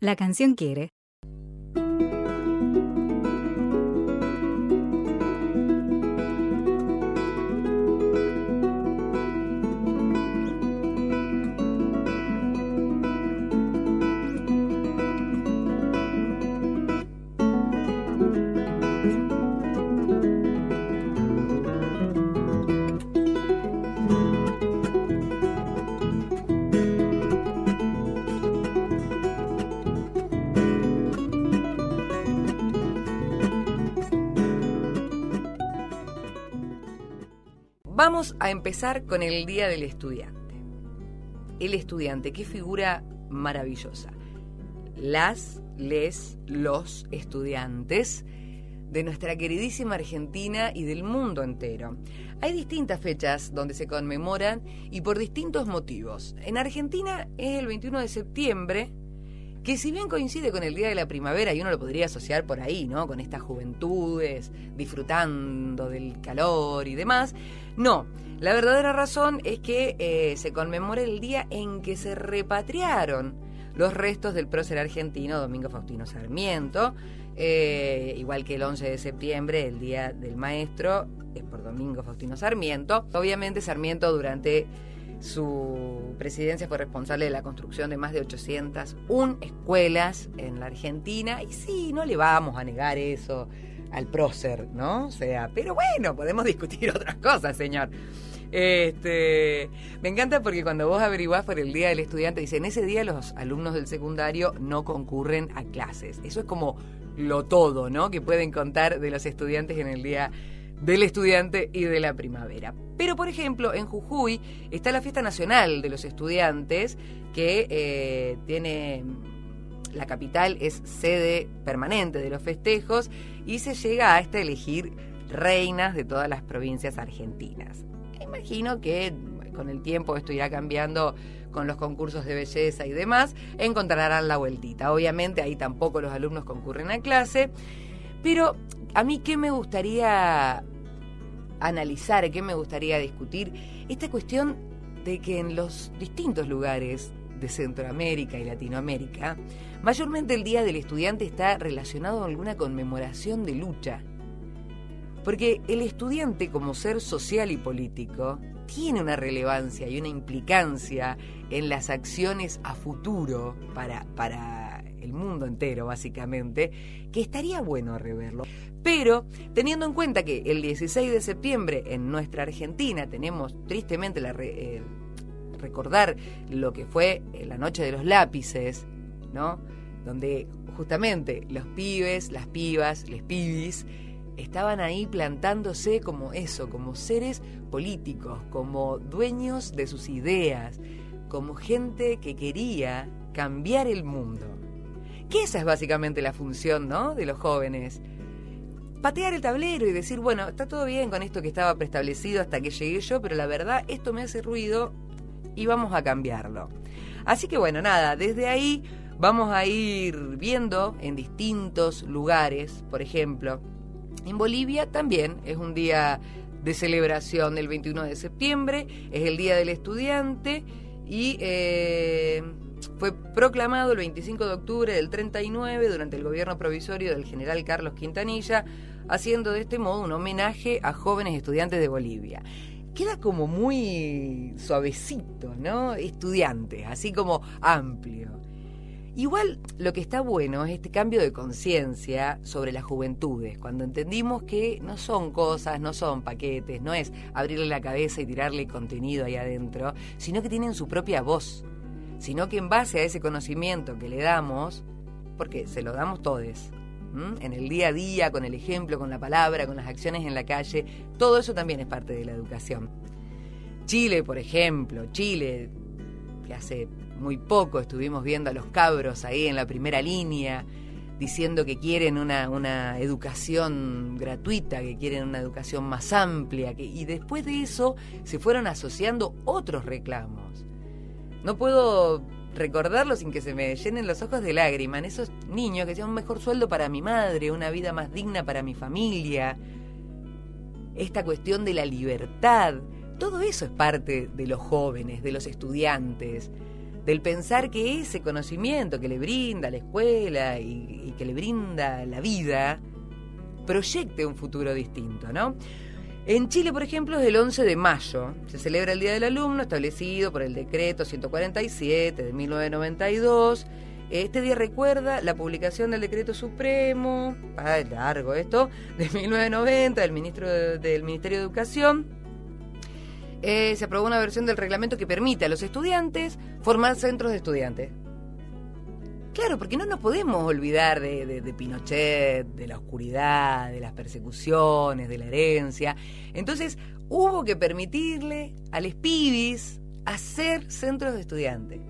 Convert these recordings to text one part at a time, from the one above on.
La canción quiere. Vamos a empezar con el Día del Estudiante. El estudiante, qué figura maravillosa. Las, les, los estudiantes de nuestra queridísima Argentina y del mundo entero. Hay distintas fechas donde se conmemoran y por distintos motivos. En Argentina es el 21 de septiembre, que si bien coincide con el Día de la Primavera y uno lo podría asociar por ahí, ¿no? Con estas juventudes, disfrutando del calor y demás, no. La verdadera razón es que eh, se conmemora el día en que se repatriaron los restos del prócer argentino Domingo Faustino Sarmiento, eh, igual que el 11 de septiembre, el Día del Maestro, es por Domingo Faustino Sarmiento. Obviamente Sarmiento durante su presidencia fue responsable de la construcción de más de 801 escuelas en la Argentina y sí, no le vamos a negar eso al prócer, ¿no? O sea, pero bueno, podemos discutir otras cosas, señor. Este, me encanta porque cuando vos averiguás por el Día del Estudiante, dicen, ese día los alumnos del secundario no concurren a clases. Eso es como lo todo, ¿no? Que pueden contar de los estudiantes en el Día del Estudiante y de la Primavera. Pero, por ejemplo, en Jujuy está la Fiesta Nacional de los Estudiantes, que eh, tiene la capital es sede permanente de los festejos y se llega hasta elegir reinas de todas las provincias argentinas. Imagino que con el tiempo esto irá cambiando con los concursos de belleza y demás, encontrarán la vueltita. Obviamente ahí tampoco los alumnos concurren a clase, pero a mí qué me gustaría analizar, qué me gustaría discutir, esta cuestión de que en los distintos lugares de Centroamérica y Latinoamérica, mayormente el Día del Estudiante está relacionado con alguna conmemoración de lucha. Porque el estudiante como ser social y político tiene una relevancia y una implicancia en las acciones a futuro para, para el mundo entero, básicamente, que estaría bueno reverlo. Pero teniendo en cuenta que el 16 de septiembre en nuestra Argentina tenemos tristemente la... Eh, recordar lo que fue la noche de los lápices, ¿no? Donde justamente los pibes, las pibas, les pibis, estaban ahí plantándose como eso, como seres políticos, como dueños de sus ideas, como gente que quería cambiar el mundo. Que esa es básicamente la función, ¿no? De los jóvenes. Patear el tablero y decir, bueno, está todo bien con esto que estaba preestablecido hasta que llegué yo, pero la verdad esto me hace ruido y vamos a cambiarlo. Así que bueno, nada, desde ahí vamos a ir viendo en distintos lugares, por ejemplo, en Bolivia también es un día de celebración el 21 de septiembre, es el Día del Estudiante y eh, fue proclamado el 25 de octubre del 39 durante el gobierno provisorio del general Carlos Quintanilla, haciendo de este modo un homenaje a jóvenes estudiantes de Bolivia queda como muy suavecito, ¿no? Estudiante, así como amplio. Igual lo que está bueno es este cambio de conciencia sobre las juventudes, cuando entendimos que no son cosas, no son paquetes, no es abrirle la cabeza y tirarle contenido ahí adentro, sino que tienen su propia voz, sino que en base a ese conocimiento que le damos, porque se lo damos todos, en el día a día, con el ejemplo, con la palabra, con las acciones en la calle, todo eso también es parte de la educación. Chile, por ejemplo, Chile, que hace muy poco estuvimos viendo a los cabros ahí en la primera línea, diciendo que quieren una, una educación gratuita, que quieren una educación más amplia, y después de eso se fueron asociando otros reclamos. No puedo recordarlo sin que se me llenen los ojos de lágrimas, esos niños que sean un mejor sueldo para mi madre, una vida más digna para mi familia, esta cuestión de la libertad, todo eso es parte de los jóvenes, de los estudiantes, del pensar que ese conocimiento que le brinda la escuela y, que le brinda la vida proyecte un futuro distinto, ¿no? En Chile, por ejemplo, es el 11 de mayo. Se celebra el Día del Alumno, establecido por el decreto 147 de 1992. Este día recuerda la publicación del decreto supremo, ah, largo esto, de 1990 del, ministro del Ministerio de Educación. Eh, se aprobó una versión del reglamento que permite a los estudiantes formar centros de estudiantes. Claro, porque no nos podemos olvidar de, Pinochet, de la oscuridad, de las persecuciones, de la herencia. Entonces, hubo que permitirle a los pibis hacer centros de estudiantes,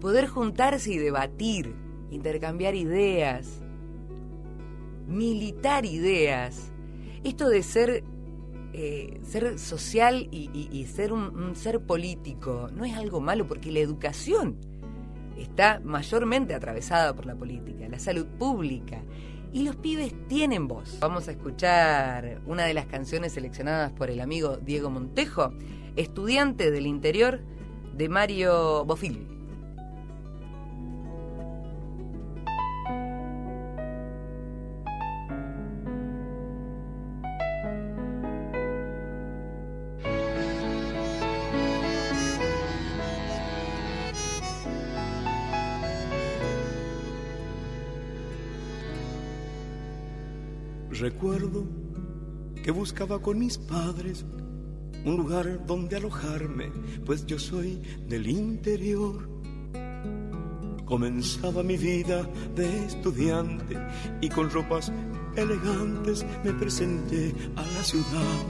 poder juntarse y debatir, intercambiar ideas, militar ideas. Esto de ser, eh, ser social y, ser un ser político no es algo malo porque la educación está mayormente atravesada por la política, la salud pública. Y los pibes tienen voz. Vamos a escuchar una de las canciones seleccionadas por el amigo Diego Montejo, estudiante del interior de Mario Bofil. Recuerdo que buscaba con mis padres un lugar donde alojarme, pues yo soy del interior. Comenzaba mi vida de estudiante y con ropas elegantes me presenté a la ciudad.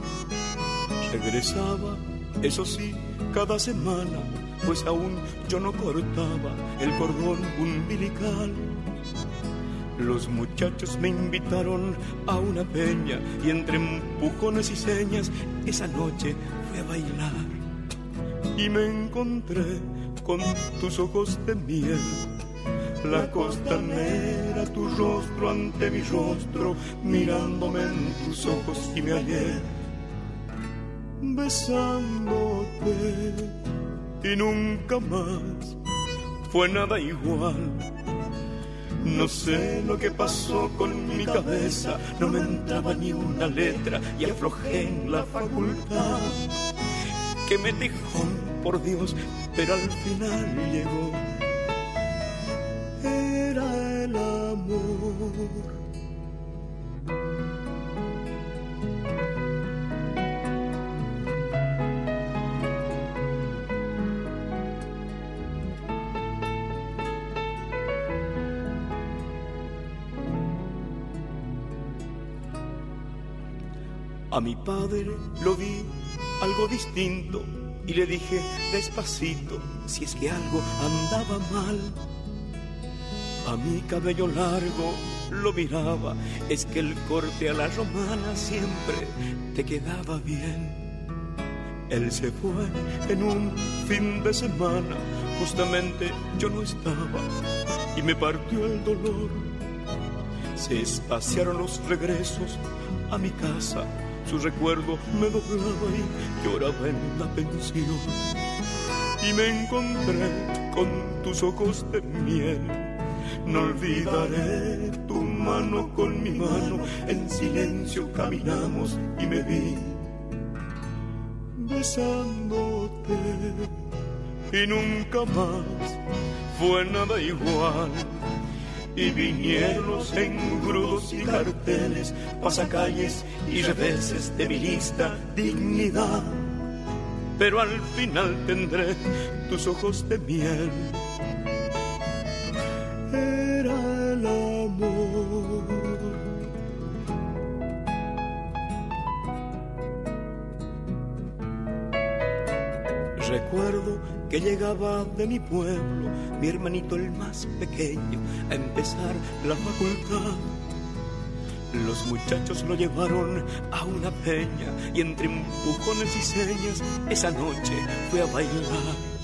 Regresaba, eso sí, cada semana, pues aún yo no cortaba el cordón umbilical los muchachos me invitaron a una peña y entre empujones y señas esa noche fui a bailar. Y me encontré con tus ojos de miel. La costanera, tu rostro ante mi rostro, mirándome en tus ojos y me hallé. Besándote y nunca más fue nada igual no sé lo que pasó con mi cabeza, no me entraba ni una letra y aflojé en la facultad. Que me dejó, por Dios, pero al final llegó. Era el amor. A mi padre lo vi algo distinto y le dije despacito si es que algo andaba mal. A mi cabello largo lo miraba, es que el corte a la romana siempre te quedaba bien. Él se fue en un fin de semana, justamente yo no estaba y me partió el dolor. Se espaciaron los regresos a mi casa su recuerdo me doblaba y lloraba en la pensión. Y me encontré con tus ojos de miel. No olvidaré tu mano con mi mano. En silencio caminamos y me vi besándote. Y nunca más fue nada igual y vinieron los engrudos y carteles, pasacalles y reveses de mi lista dignidad. Pero al final tendré tus ojos de miel. Que llegaba de mi pueblo, mi hermanito el más pequeño, a empezar la facultad. Los muchachos lo llevaron a una peña y entre empujones y señas esa noche fue a bailar.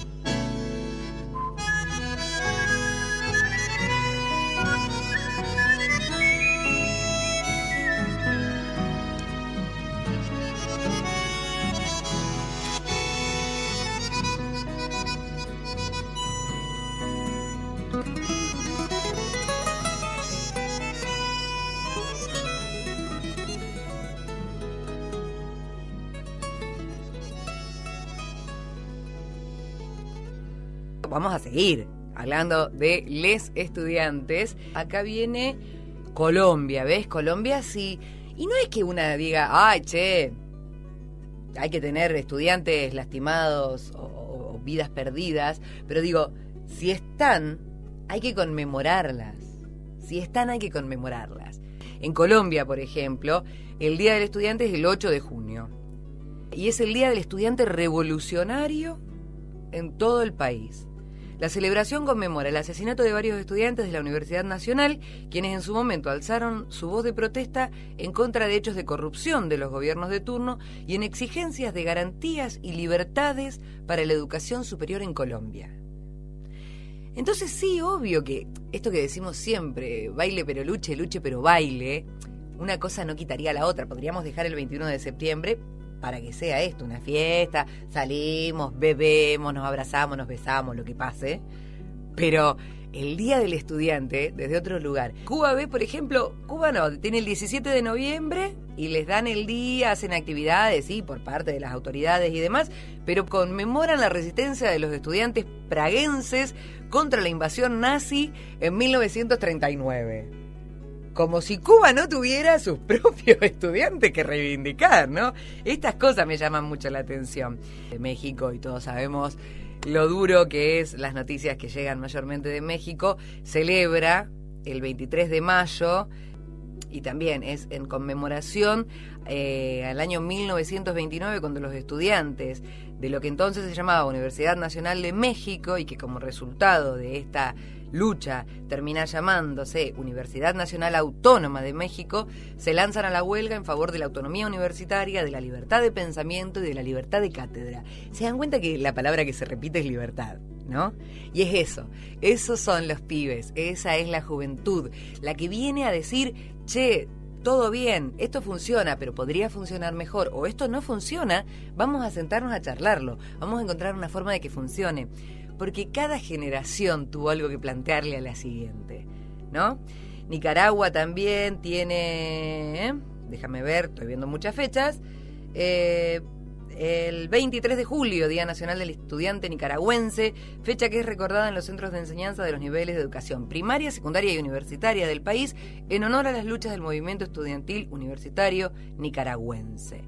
Seguir hablando de les estudiantes. Acá viene Colombia, ¿ves? Colombia sí. Y no es que una diga, ay, che, hay que tener estudiantes lastimados o, vidas perdidas, pero digo, si están, hay que conmemorarlas. Si están, hay que conmemorarlas. En Colombia, por ejemplo, el Día del Estudiante es el 8 de junio. Y es el Día del Estudiante Revolucionario en todo el país. La celebración conmemora el asesinato de varios estudiantes de la Universidad Nacional, quienes en su momento alzaron su voz de protesta en contra de hechos de corrupción de los gobiernos de turno y en exigencias de garantías y libertades para la educación superior en Colombia. Entonces sí, obvio que esto que decimos siempre, baile pero luche, luche pero baile, una cosa no quitaría la otra. Podríamos dejar el 21 de septiembre para que sea esto, una fiesta, salimos, bebemos, nos abrazamos, nos besamos, lo que pase. Pero el Día del Estudiante desde otro lugar. Cuba ve, por ejemplo, Cuba no, tiene el 17 de noviembre y les dan el día, hacen actividades, sí, por parte de las autoridades y demás, pero conmemoran la resistencia de los estudiantes praguenses contra la invasión nazi en 1939 como si Cuba no tuviera sus propios estudiantes que reivindicar, ¿no? Estas cosas me llaman mucho la atención. México, y todos sabemos lo duro que es las noticias que llegan mayormente de México, celebra el 23 de mayo y también es en conmemoración eh, al año 1929 cuando los estudiantes de lo que entonces se llamaba Universidad Nacional de México y que como resultado de esta lucha termina llamándose Universidad Nacional Autónoma de México, se lanzan a la huelga en favor de la autonomía universitaria, de la libertad de pensamiento y de la libertad de cátedra. Se dan cuenta que la palabra que se repite es libertad. ¿No? Y es eso, esos son los pibes, esa es la juventud, la que viene a decir, che, todo bien, esto funciona, pero podría funcionar mejor, o esto no funciona, vamos a sentarnos a charlarlo, vamos a encontrar una forma de que funcione porque cada generación tuvo algo que plantearle a la siguiente, ¿no? Nicaragua también tiene, ¿eh? déjame ver, estoy viendo muchas fechas, eh, el 23 de julio, Día Nacional del Estudiante Nicaragüense, fecha que es recordada en los centros de enseñanza de los niveles de educación primaria, secundaria y universitaria del país en honor a las luchas del movimiento estudiantil universitario nicaragüense.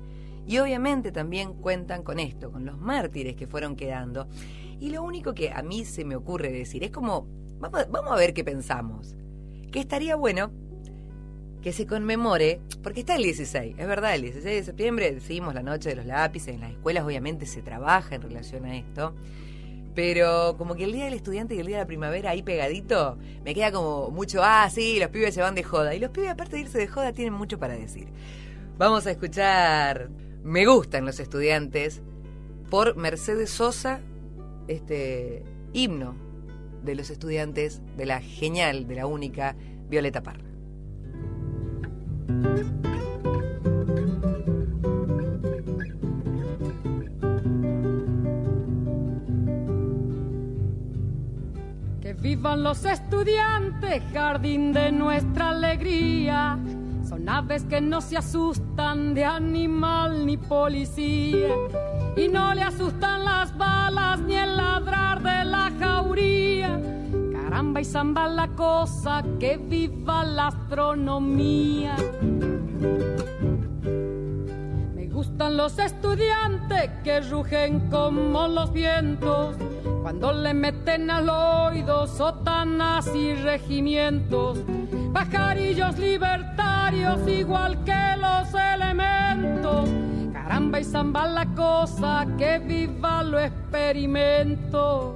Y obviamente también cuentan con esto, con los mártires que fueron quedando. Y lo único que a mí se me ocurre decir es como, vamos, vamos a ver qué pensamos. Que estaría bueno que se conmemore, porque está el 16, es verdad, el 16 de septiembre decimos la noche de los lápices, en las escuelas obviamente se trabaja en relación a esto, pero como que el día del estudiante y el día de la primavera ahí pegadito, me queda como mucho, ah, sí, los pibes se van de joda, y los pibes aparte de irse de joda tienen mucho para decir. Vamos a escuchar Me gustan los estudiantes por Mercedes Sosa este himno de los estudiantes de la genial, de la única Violeta Parra. Que vivan los estudiantes, jardín de nuestra alegría. Son aves que no se asustan de animal ni policía y no le asustan las balas ni el ladrar de la jauría. Caramba y zamba la cosa, que viva la astronomía. Me gustan los estudiantes que rugen como los vientos cuando le meten al oído sotanas y regimientos, pajarillos libertarios igual que los elementos Caramba y zamba la cosa, que viva lo experimento.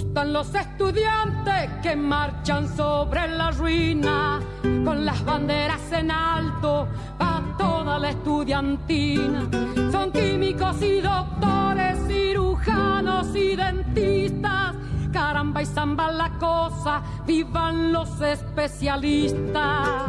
Gustan los estudiantes que marchan sobre la ruina con las banderas en alto para toda la estudiantina. Son químicos y doctores, cirujanos y dentistas. Caramba y zamba la cosa, vivan los especialistas.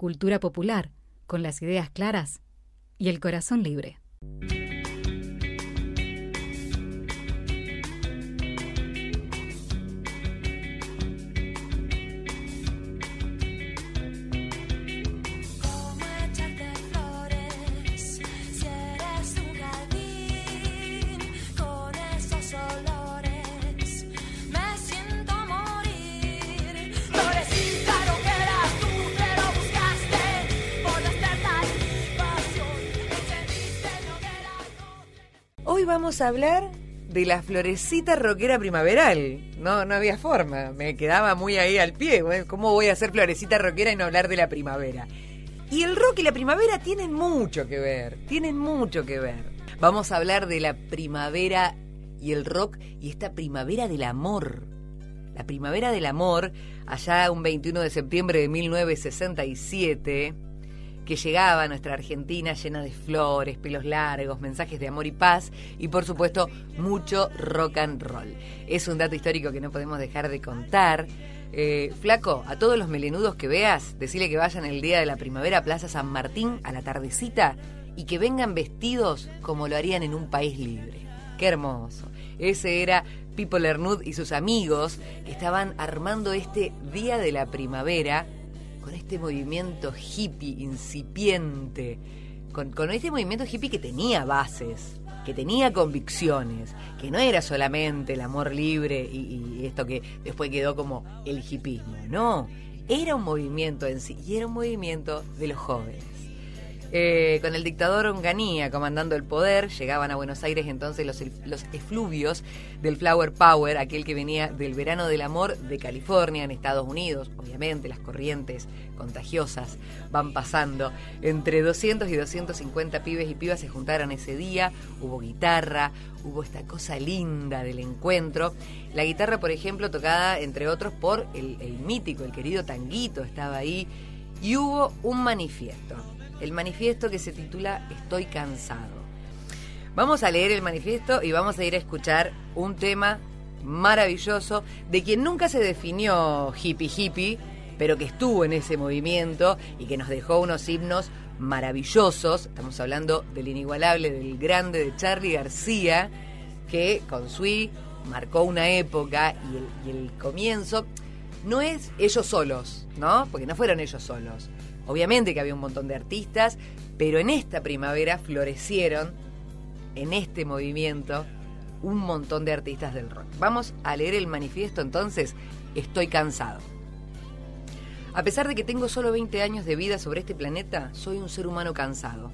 cultura popular, con las ideas claras y el corazón libre. Vamos a hablar de la florecita rockera primaveral. No, no había forma, me quedaba muy ahí al pie. ¿Cómo voy a hacer florecita rockera y no hablar de la primavera? Y el rock y la primavera tienen mucho que ver, tienen mucho que ver. Vamos a hablar de la primavera y el rock y esta primavera del amor. La primavera del amor, allá un 21 de septiembre de 1967 que llegaba a nuestra Argentina llena de flores, pelos largos, mensajes de amor y paz y por supuesto mucho rock and roll. Es un dato histórico que no podemos dejar de contar. Eh, flaco, a todos los melenudos que veas, decirle que vayan el día de la primavera a Plaza San Martín a la tardecita y que vengan vestidos como lo harían en un país libre. Qué hermoso. Ese era Pipo Lernud y sus amigos que estaban armando este Día de la Primavera este movimiento hippie incipiente, con, con este movimiento hippie que tenía bases, que tenía convicciones, que no era solamente el amor libre y, y esto que después quedó como el hippismo, no, era un movimiento en sí y era un movimiento de los jóvenes. Eh, con el dictador Onganía comandando el poder, llegaban a Buenos Aires entonces los, efluvios del Flower Power, aquel que venía del verano del amor de California en Estados Unidos. Obviamente las corrientes contagiosas van pasando. Entre 200 y 250 pibes y pibas se juntaron ese día, hubo guitarra, hubo esta cosa linda del encuentro. La guitarra, por ejemplo, tocada entre otros por el, el mítico, el querido Tanguito, estaba ahí. Y hubo un manifiesto el manifiesto que se titula Estoy cansado. Vamos a leer el manifiesto y vamos a ir a escuchar un tema maravilloso de quien nunca se definió hippie hippie, pero que estuvo en ese movimiento y que nos dejó unos himnos maravillosos. Estamos hablando del inigualable, del grande de Charlie García, que con Sui marcó una época y el, y el comienzo no es ellos solos, ¿no? Porque no fueron ellos solos. Obviamente que había un montón de artistas, pero en esta primavera florecieron, en este movimiento, un montón de artistas del rock. Vamos a leer el manifiesto entonces, Estoy cansado. A pesar de que tengo solo 20 años de vida sobre este planeta, soy un ser humano cansado.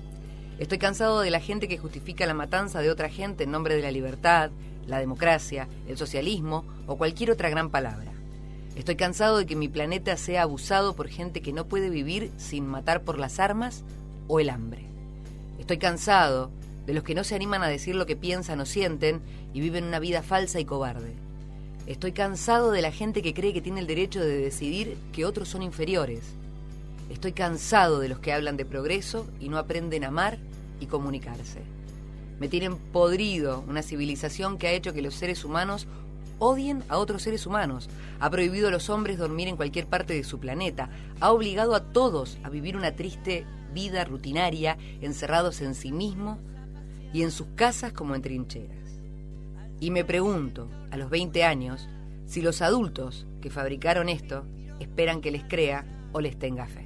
Estoy cansado de la gente que justifica la matanza de otra gente en nombre de la libertad, la democracia, el socialismo o cualquier otra gran palabra. Estoy cansado de que mi planeta sea abusado por gente que no puede vivir sin matar por las armas o el hambre. Estoy cansado de los que no se animan a decir lo que piensan o sienten y viven una vida falsa y cobarde. Estoy cansado de la gente que cree que tiene el derecho de decidir que otros son inferiores. Estoy cansado de los que hablan de progreso y no aprenden a amar y comunicarse. Me tienen podrido una civilización que ha hecho que los seres humanos odien a otros seres humanos, ha prohibido a los hombres dormir en cualquier parte de su planeta, ha obligado a todos a vivir una triste vida rutinaria, encerrados en sí mismos y en sus casas como en trincheras. Y me pregunto, a los 20 años, si los adultos que fabricaron esto esperan que les crea o les tenga fe.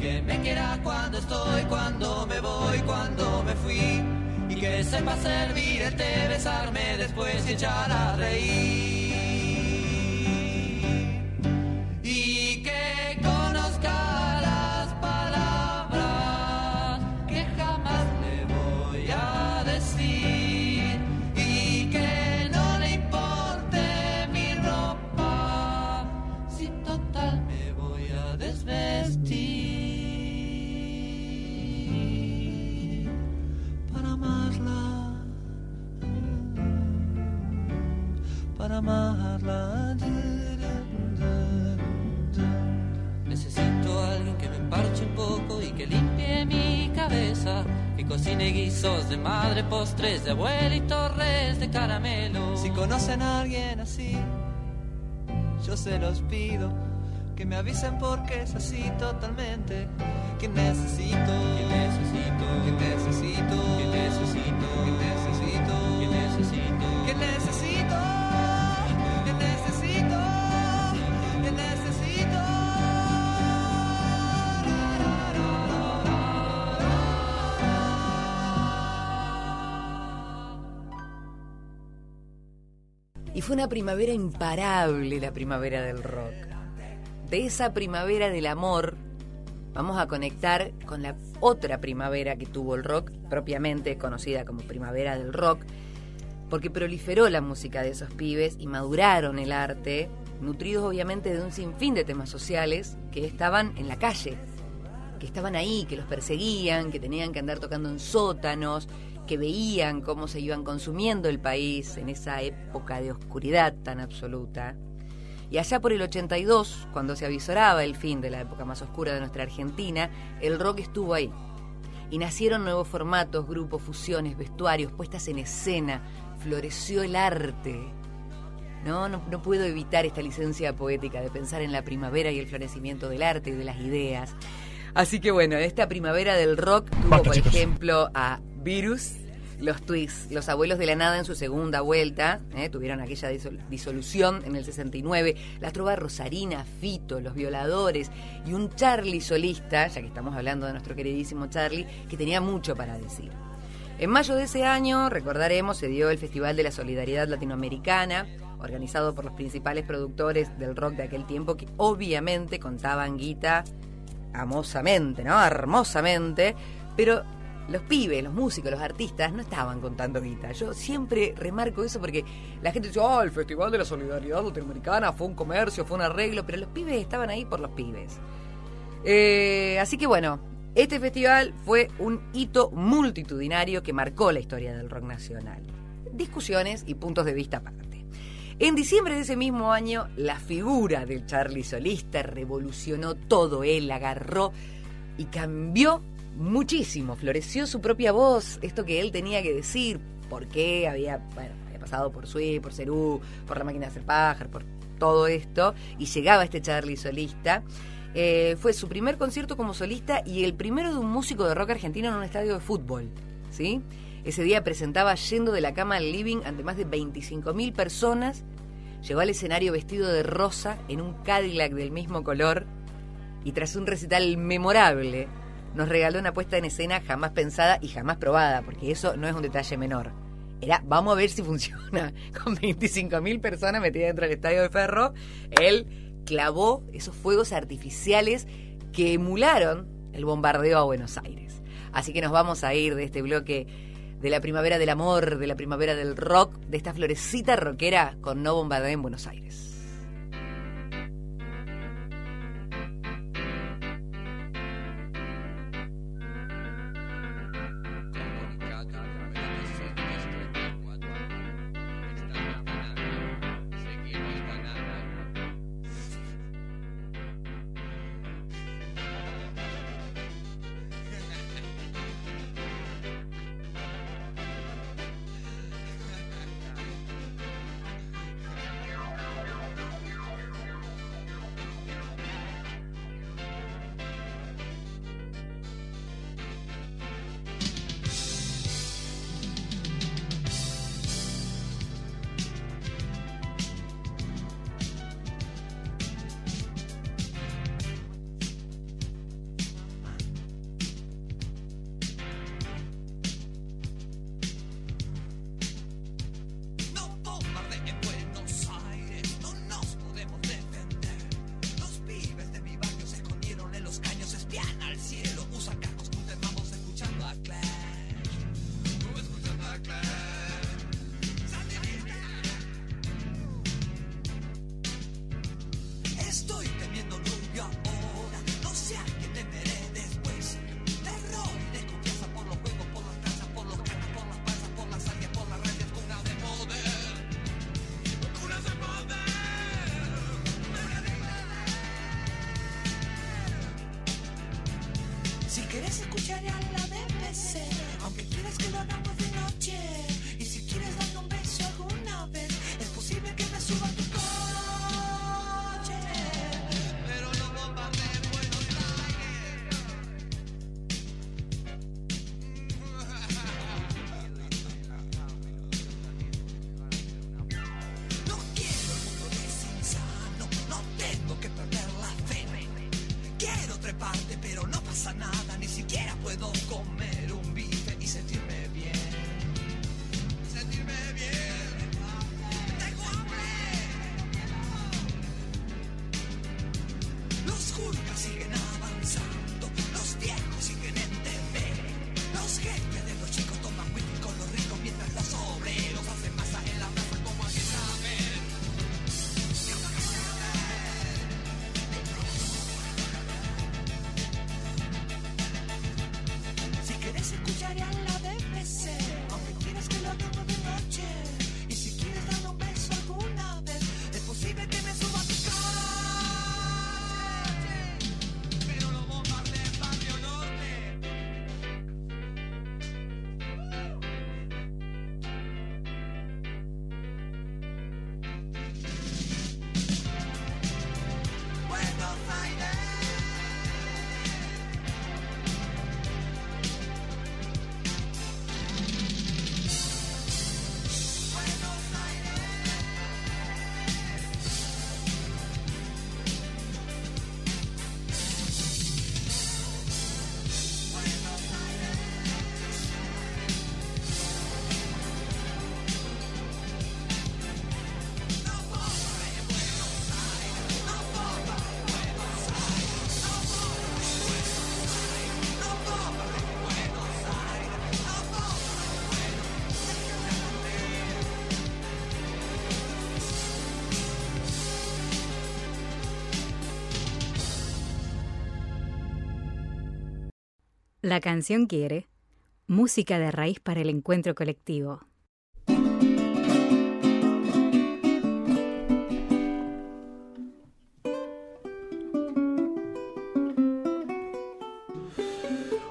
Que me quiera cuando estoy, cuando me voy, cuando me fui. Y que sepa servir el té, besarme después y echar a reír. Guisos de madre, postres de abuela y torres de caramelo. Si conocen a alguien así, yo se los pido. Que me avisen porque es así totalmente. Que necesito, Que necesito, que necesito, que necesito, que necesito, fue una primavera imparable, la primavera del rock. De esa primavera del amor, vamos a conectar con la otra primavera que tuvo el rock, propiamente conocida como primavera del rock, porque proliferó la música de esos pibes y maduraron el arte, nutridos obviamente de un sinfín de temas sociales que estaban en la calle, que estaban ahí, que los perseguían, que tenían que andar tocando en sótanos, que veían cómo se iban consumiendo el país en esa época de oscuridad tan absoluta. Y allá por el 82, cuando se avisoraba el fin de la época más oscura de nuestra Argentina, el rock estuvo ahí. Y nacieron nuevos formatos, grupos, fusiones, vestuarios, puestas en escena, floreció el arte. No, no, no puedo evitar esta licencia poética de pensar en la primavera y el florecimiento del arte y de las ideas. Así que bueno, esta primavera del rock tuvo, Basta, por chicos. ejemplo, a Virus, los Twigs, los abuelos de la nada en su segunda vuelta, ¿eh? tuvieron aquella disol- disolución en el 69, la trova Rosarina, Fito, los violadores y un Charlie solista, ya que estamos hablando de nuestro queridísimo Charlie, que tenía mucho para decir. En mayo de ese año, recordaremos, se dio el Festival de la Solidaridad Latinoamericana, organizado por los principales productores del rock de aquel tiempo, que obviamente contaban guita amosamente, ¿no? Hermosamente, pero los pibes, los músicos, los artistas no estaban contando guita. Yo siempre remarco eso porque la gente dice, oh, el Festival de la Solidaridad Latinoamericana fue un comercio, fue un arreglo, pero los pibes estaban ahí por los pibes. Eh, así que bueno, este festival fue un hito multitudinario que marcó la historia del rock nacional. Discusiones y puntos de vista aparte. En diciembre de ese mismo año, la figura del Charlie solista revolucionó todo. Él agarró y cambió muchísimo. Floreció su propia voz, esto que él tenía que decir, por qué había, pasado por Sui, por Cerú, por la máquina de hacer pájaro, por todo esto, y llegaba este Charlie solista. Eh, fue su primer concierto como solista y el primero de un músico de rock argentino en un estadio de fútbol. ¿sí? Ese día presentaba Yendo de la cama al living ante más de 25.000 personas. Llegó al escenario vestido de rosa en un Cadillac del mismo color y tras un recital memorable nos regaló una puesta en escena jamás pensada y jamás probada, porque eso no es un detalle menor. era, vamos a ver si funciona. Con 25.000 personas metidas dentro del estadio de Ferro, él clavó esos fuegos artificiales que emularon el bombardeo a Buenos Aires. Así que nos vamos a ir de este bloque de la primavera del amor, de la primavera del rock, de esta florecita rockera con No Bombardeo en Buenos Aires. La canción quiere música de raíz para el encuentro colectivo.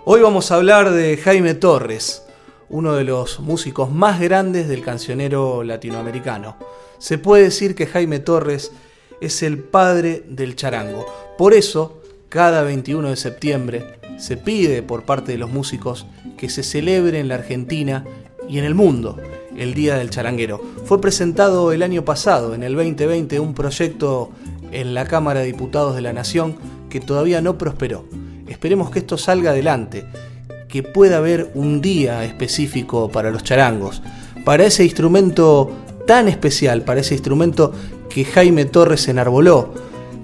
Hoy vamos a hablar de Jaime Torres, uno de los músicos más grandes del cancionero latinoamericano. Se puede decir que Jaime Torres es el padre del charango. Por eso, cada 21 de septiembre se pide por parte de los músicos que se celebre en la Argentina y en el mundo el Día del Charanguero. Fue presentado el año pasado, en el 2020, un proyecto en la Cámara de Diputados de la Nación que todavía no prosperó. Esperemos que esto salga adelante, que pueda haber un día específico para los charangos, para ese instrumento tan especial, para ese instrumento que Jaime Torres enarboló,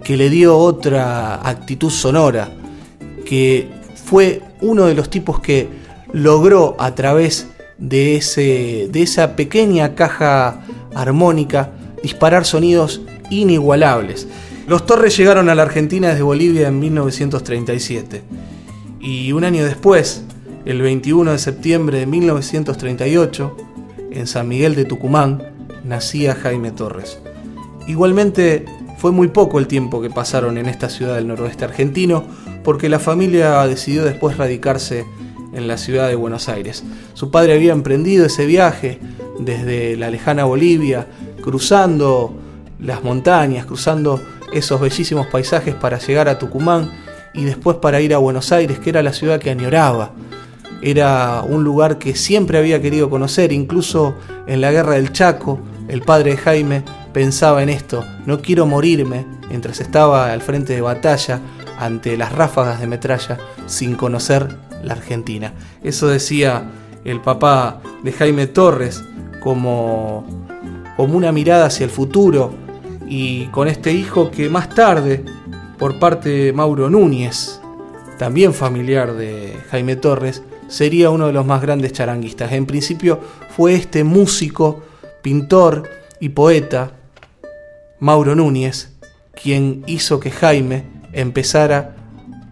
que le dio otra actitud sonora, que fue uno de los tipos que logró a través de, ese, de esa pequeña caja armónica disparar sonidos inigualables. Los Torres llegaron a la Argentina desde Bolivia en 1937 y un año después, el 21 de septiembre de 1938, en San Miguel de Tucumán, nacía Jaime Torres. Igualmente, fue muy poco el tiempo que pasaron en esta ciudad del noroeste argentino, porque la familia decidió después radicarse en la ciudad de Buenos Aires. Su padre había emprendido ese viaje desde la lejana Bolivia, cruzando las montañas, cruzando esos bellísimos paisajes para llegar a Tucumán y después para ir a Buenos Aires, que era la ciudad que añoraba. Era un lugar que siempre había querido conocer, incluso en la guerra del Chaco, el padre de Jaime pensaba en esto, no quiero morirme mientras estaba al frente de batalla ante las ráfagas de metralla sin conocer la Argentina. Eso decía el papá de Jaime Torres como, como una mirada hacia el futuro y con este hijo que más tarde, por parte de Mauro Núñez, también familiar de Jaime Torres, sería uno de los más grandes charanguistas. En principio fue este músico, pintor y poeta, Mauro Núñez, quien hizo que Jaime empezara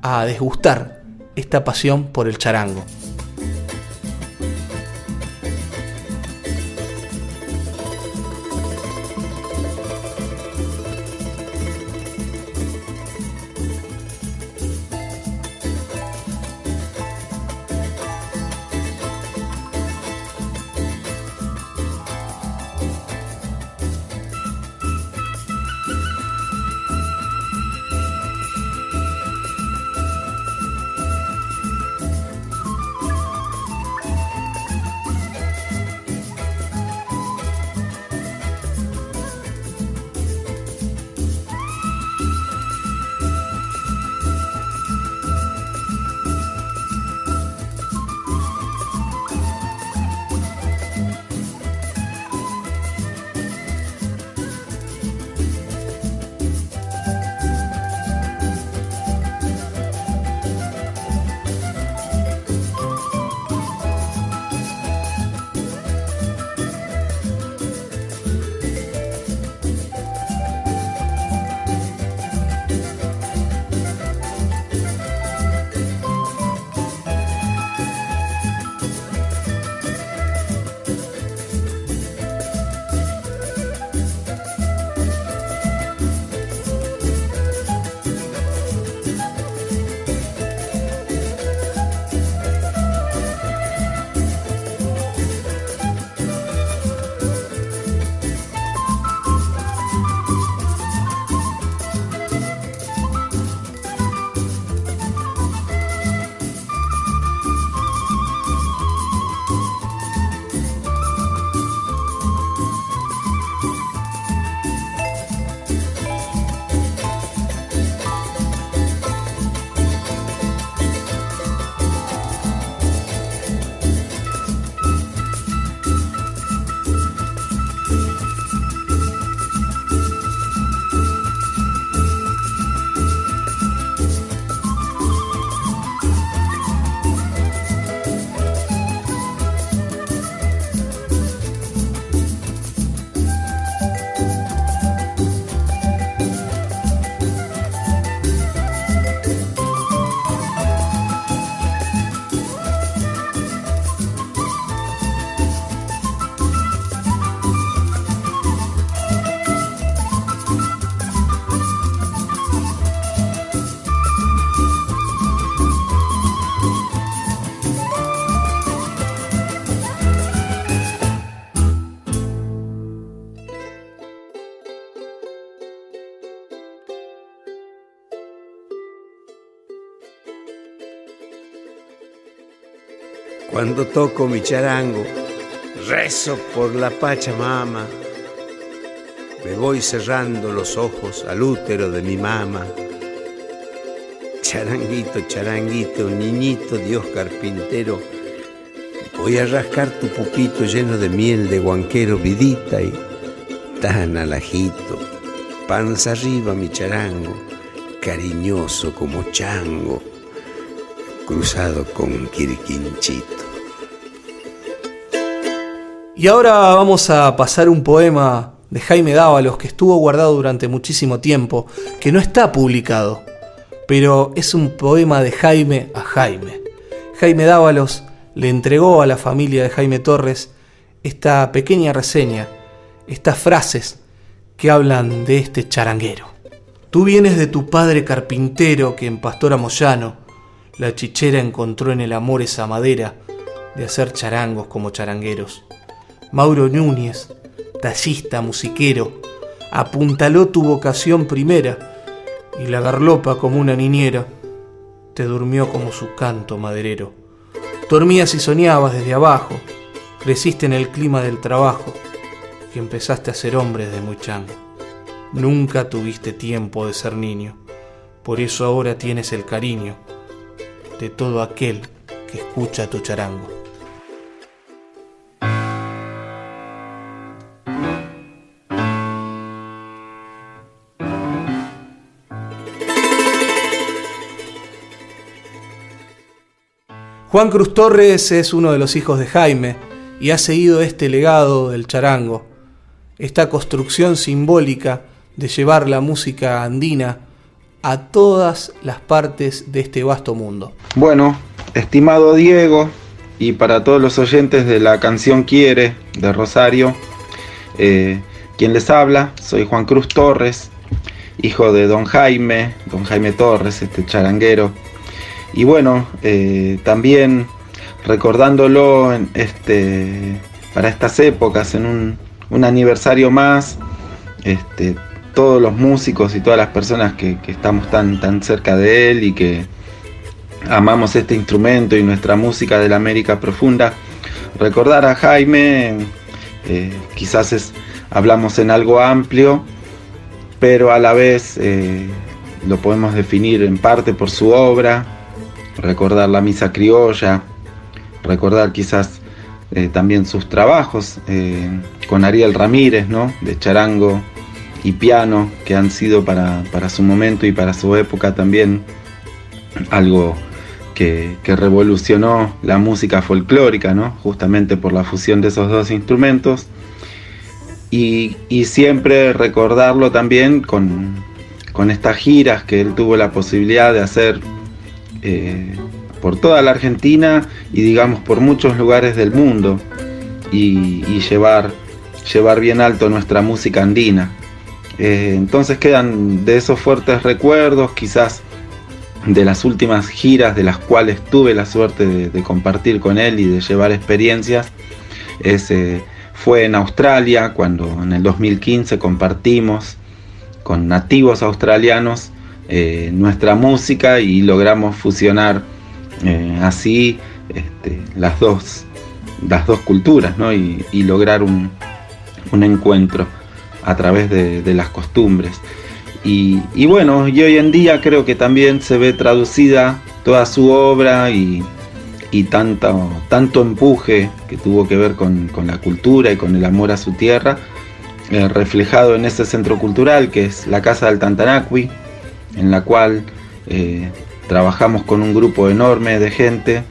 a desgustar esta pasión por el charango. Cuando toco mi charango, rezo por la Pachamama. Me voy cerrando los ojos al útero de mi mama. Charanguito, charanguito, niñito Dios carpintero, Voy a rascar tu pupito lleno de miel de guanquero vidita y tan alajito. Panza arriba mi charango, cariñoso como chango, cruzado con quirquinchito. Y ahora vamos a pasar un poema de Jaime Dávalos que estuvo guardado durante muchísimo tiempo, que no está publicado, pero es un poema de Jaime a Jaime. Jaime Dávalos le entregó a la familia de Jaime Torres esta pequeña reseña, estas frases que hablan de este charanguero. Tú vienes de tu padre carpintero que en Pastora Moyano la chichera encontró en el amor esa madera de hacer charangos como charangueros. Mauro Núñez, tallista, musiquero, apuntaló tu vocación primera y la garlopa como una niñera te durmió como su canto maderero. Dormías y soñabas desde abajo, creciste en el clima del trabajo y empezaste a ser hombre desde muy chango. Nunca tuviste tiempo de ser niño, por eso ahora tienes el cariño de todo aquel que escucha tu charango. Juan Cruz Torres es uno de los hijos de Jaime y ha seguido este legado del charango, esta construcción simbólica de llevar la música andina a todas las partes de este vasto mundo. Bueno, estimado Diego, y para todos los oyentes de la canción Quiere de Rosario, eh, quien les habla, soy Juan Cruz Torres, hijo de don Jaime, don Jaime Torres, este charanguero. Y bueno, eh, también recordándolo este, para estas épocas, en un, un aniversario más, este, todos los músicos y todas las personas que, que, estamos tan, tan cerca de él y que amamos este instrumento y nuestra música de la América Profunda. Recordar a Jaime, eh, quizás es, hablamos en algo amplio, pero a la vez eh, lo podemos definir en parte por su obra, recordar la misa criolla, recordar quizás eh, también sus trabajos con Ariel Ramírez, ¿no? de charango y piano, que han sido para, para, su momento y para su época también algo que, que, revolucionó la música folclórica, ¿no? justamente por la fusión de esos dos instrumentos. Y, y siempre recordarlo también con, con, estas giras que él tuvo la posibilidad de hacer eh, por toda la Argentina y digamos por muchos lugares del mundo y, llevar, llevar bien alto nuestra música andina. Eh, entonces quedan de esos fuertes recuerdos, quizás de las últimas giras de las cuales tuve la suerte de, de compartir con él y de llevar experiencias. Ese fue en Australia, cuando en el 2015 compartimos con nativos australianos eh, nuestra música y logramos fusionar eh, así este, las, dos, las dos culturas ¿no? y, lograr un, un encuentro a través de, las costumbres. Y, y, bueno, y hoy en día creo que también se ve traducida toda su obra y, y tanto, tanto empuje que tuvo que ver con, con, la cultura y con el amor a su tierra, eh, reflejado en ese centro cultural que es la Casa del Tantanacui, en la cual eh, trabajamos con un grupo enorme de gente,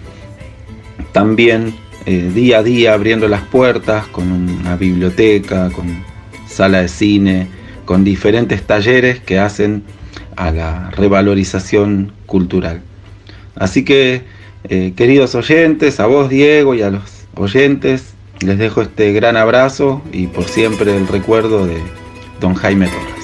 también eh, día a día abriendo las puertas con una biblioteca, con sala de cine, con diferentes talleres que hacen a la revalorización cultural. Así que, eh, queridos oyentes, a vos Diego y a los oyentes, les dejo este gran abrazo y por siempre el recuerdo de don Jaime Torres.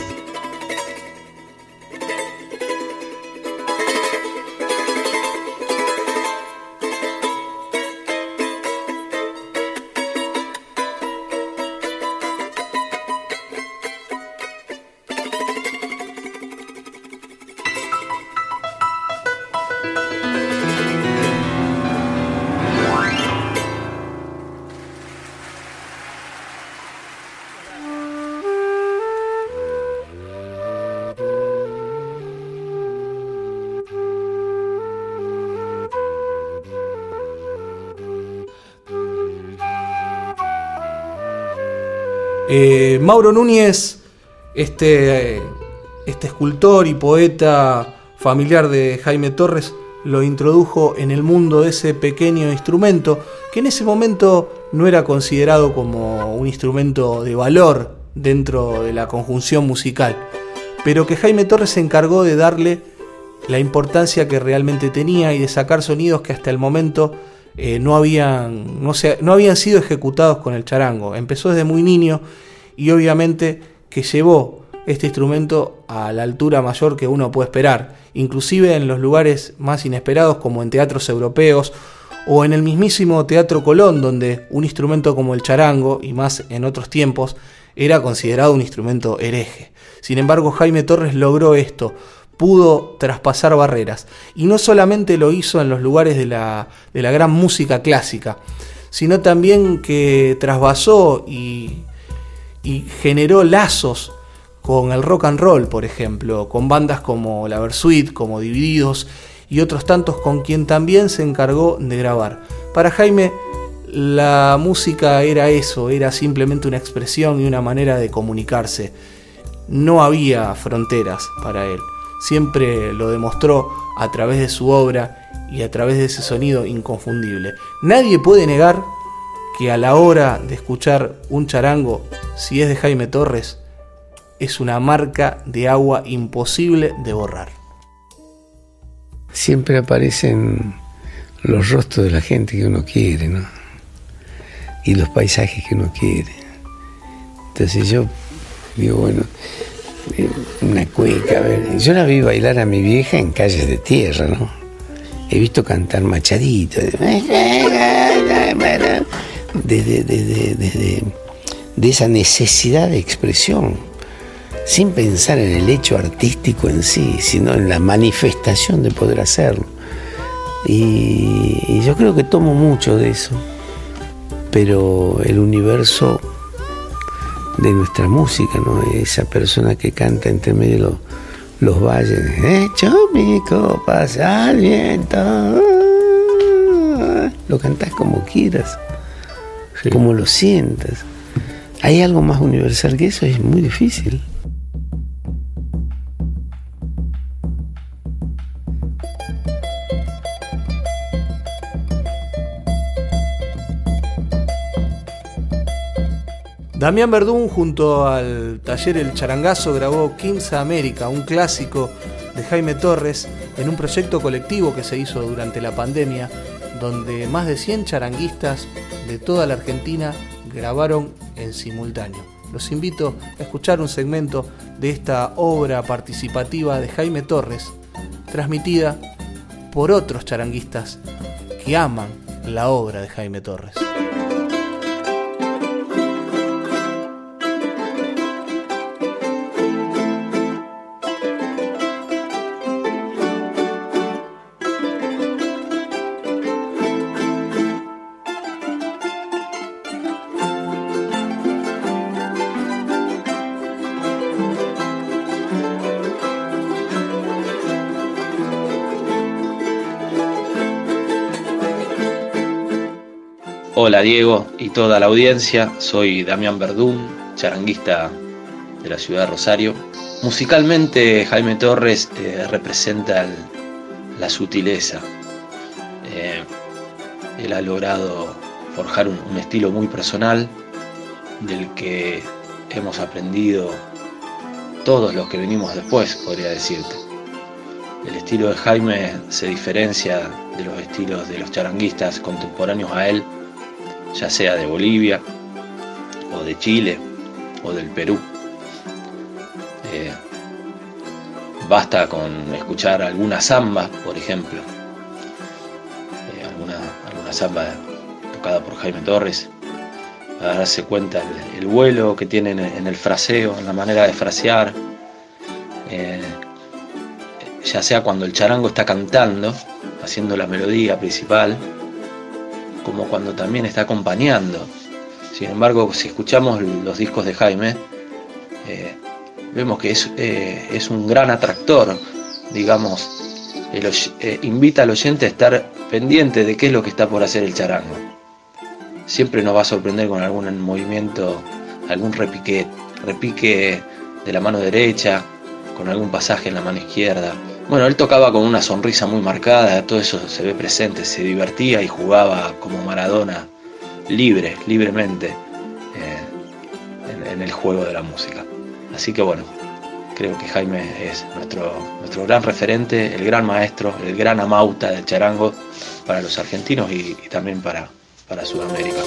Mauro Núñez, este, este escultor y poeta familiar de Jaime Torres, lo introdujo en el mundo de ese pequeño instrumento que en ese momento no era considerado como un instrumento de valor dentro de la conjunción musical, pero que Jaime Torres se encargó de darle la importancia que realmente tenía y de sacar sonidos que hasta el momento eh, no, habían, no, se- no habían sido ejecutados con el charango. Empezó desde muy niño y obviamente que llevó este instrumento a la altura mayor que uno puede esperar, inclusive en los lugares más inesperados como en teatros europeos o en el mismísimo Teatro Colón, donde un instrumento como el charango, y más en otros tiempos, era considerado un instrumento hereje. Sin embargo, Jaime Torres logró esto, pudo traspasar barreras, y no solamente lo hizo en los lugares de la, de la gran música clásica, sino también que trasvasó y, y generó lazos con el rock and roll, por ejemplo, con bandas como La Versuit, como Divididos y otros tantos con quien también se encargó de grabar. Para Jaime, la música era eso, era simplemente una expresión y una manera de comunicarse. No había fronteras para él. Siempre lo demostró a través de su obra y a través de ese sonido inconfundible. Nadie puede negar que a la hora de escuchar un charango, si es de Jaime Torres, es una marca de agua imposible de borrar. Siempre aparecen los rostros de la gente que uno quiere, ¿no? Y los paisajes que uno quiere. Entonces yo digo, bueno, eh, una cueca, a ver. Yo la vi bailar a mi vieja en calles de tierra, ¿no? He visto cantar machadito. Desde, desde, desde, de esa necesidad de expresión, sin pensar en el hecho artístico en sí, sino en la manifestación de poder hacerlo. Y, yo creo que tomo mucho de eso, pero el universo de nuestra música, ¿no? Esa persona que canta entre medio de los, los valles, hecho mi copas al viento, lo cantás como quieras, como lo sientas. ¿Hay algo más universal que eso? Es muy difícil. Damián Verdún junto al taller El Charangazo grabó Kings América, un clásico de Jaime Torres, en un proyecto colectivo que se hizo durante la pandemia, donde más de 100 charanguistas de toda la Argentina grabaron en simultáneo. Los invito a escuchar un segmento de esta obra participativa de Jaime Torres, transmitida por otros charanguistas que aman la obra de Jaime Torres. Hola Diego y toda la audiencia, soy Damián Verdún, charanguista de la ciudad de Rosario. Musicalmente Jaime Torres eh, representa la sutileza. Eh, él ha logrado forjar un, un estilo muy personal del que hemos aprendido todos los que venimos después, podría decirte. El estilo de Jaime se diferencia de los estilos de los charanguistas contemporáneos a él ya sea de Bolivia o de Chile o del Perú. Eh, basta con escuchar alguna samba, por ejemplo, eh, alguna, alguna samba tocada por Jaime Torres, para darse cuenta el, el vuelo que tienen en el fraseo, en la manera de frasear, eh, ya sea cuando el charango está cantando, haciendo la melodía principal, como cuando también está acompañando. Sin embargo, si escuchamos los discos de Jaime, eh, vemos que es, eh, es un gran atractor, digamos, eh, invita al oyente a estar pendiente de qué es lo que está por hacer el charango. Siempre nos va a sorprender con algún movimiento algún repique, repique de la mano derecha, con algún pasaje en la mano izquierda. Bueno, él tocaba con una sonrisa muy marcada, todo eso se ve presente, se divertía y jugaba como Maradona, libre, libremente, eh, en, el juego de la música. Así que bueno, creo que Jaime es nuestro, nuestro gran referente, el gran maestro, el gran amauta del charango para los argentinos y, y también para, para Sudamérica.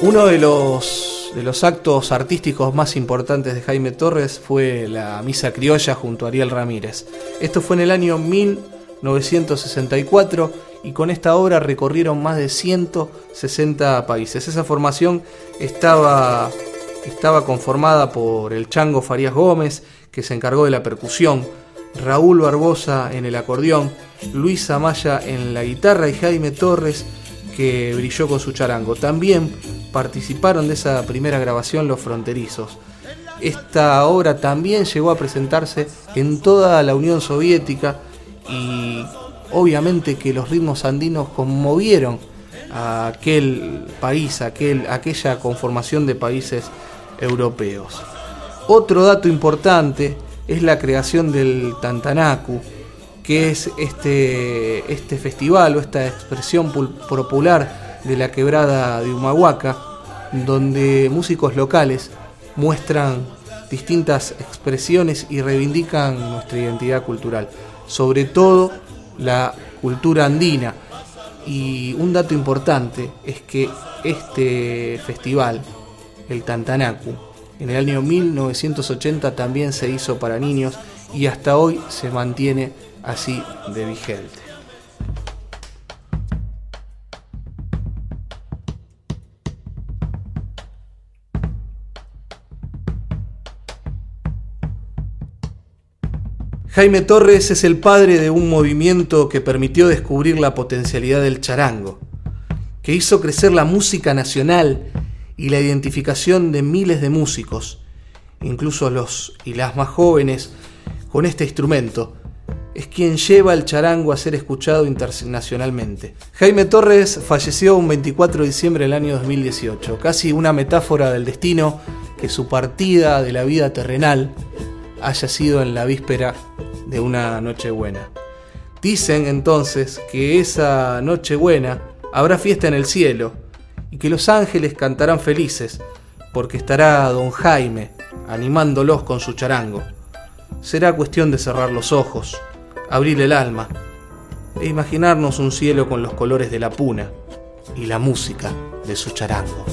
Uno de los, de los actos artísticos más importantes de Jaime Torres fue la Misa Criolla junto a Ariel Ramírez. Esto fue en el año 1964 y con esta obra recorrieron más de 160 países. Esa formación estaba, estaba conformada por el Chango Farías Gómez, que se encargó de la percusión, Raúl Barbosa en el acordeón, Luis Amaya en la guitarra y Jaime Torres que brilló con su charango. También participaron de esa primera grabación Los Fronterizos. Esta obra también llegó a presentarse en toda la Unión Soviética y obviamente que los ritmos andinos conmovieron a aquel país, a aquel, aquella conformación de países europeos. Otro dato importante es la creación del Tantanaku, que es este, este festival o esta expresión pul- popular de la quebrada de Humahuaca, donde músicos locales muestran distintas expresiones y reivindican nuestra identidad cultural, sobre todo la cultura andina. Y un dato importante es que este festival, el Tantanacu, en el año 1980 también se hizo para niños y hasta hoy se mantiene así de vigente. Jaime Torres es el padre de un movimiento que permitió descubrir la potencialidad del charango, que hizo crecer la música nacional y la identificación de miles de músicos, incluso los y las más jóvenes, con este instrumento. Es quien lleva el charango a ser escuchado internacionalmente. Jaime Torres falleció un 24 de diciembre del año 2018, casi una metáfora del destino que su partida de la vida terrenal haya sido en la víspera de una Nochebuena. Dicen entonces que esa Nochebuena habrá fiesta en el cielo y que los ángeles cantarán felices porque estará don Jaime animándolos con su charango. Será cuestión de cerrar los ojos, abrir el alma e imaginarnos un cielo con los colores de la puna y la música de su charango.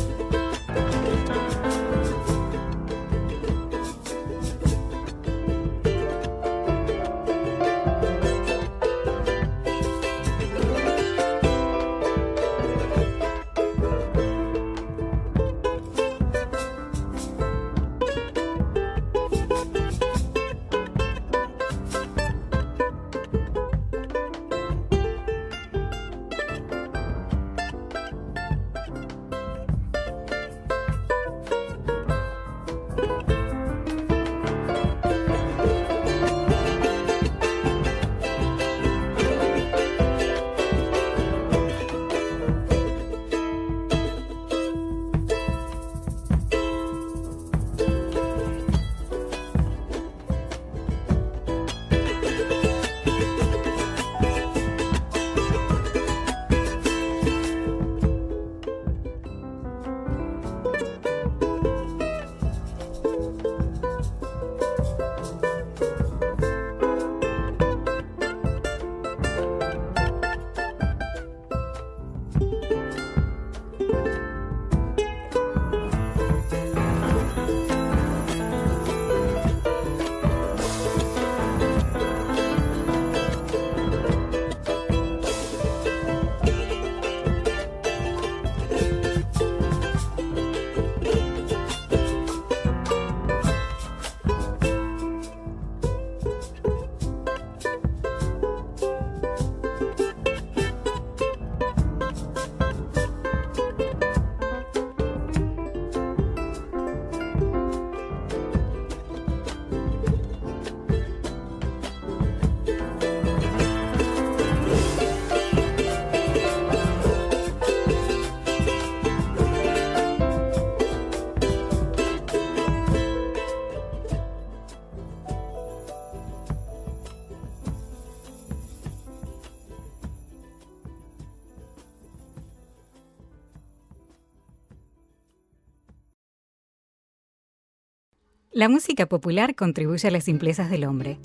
La música popular contribuye a las simplezas del hombre,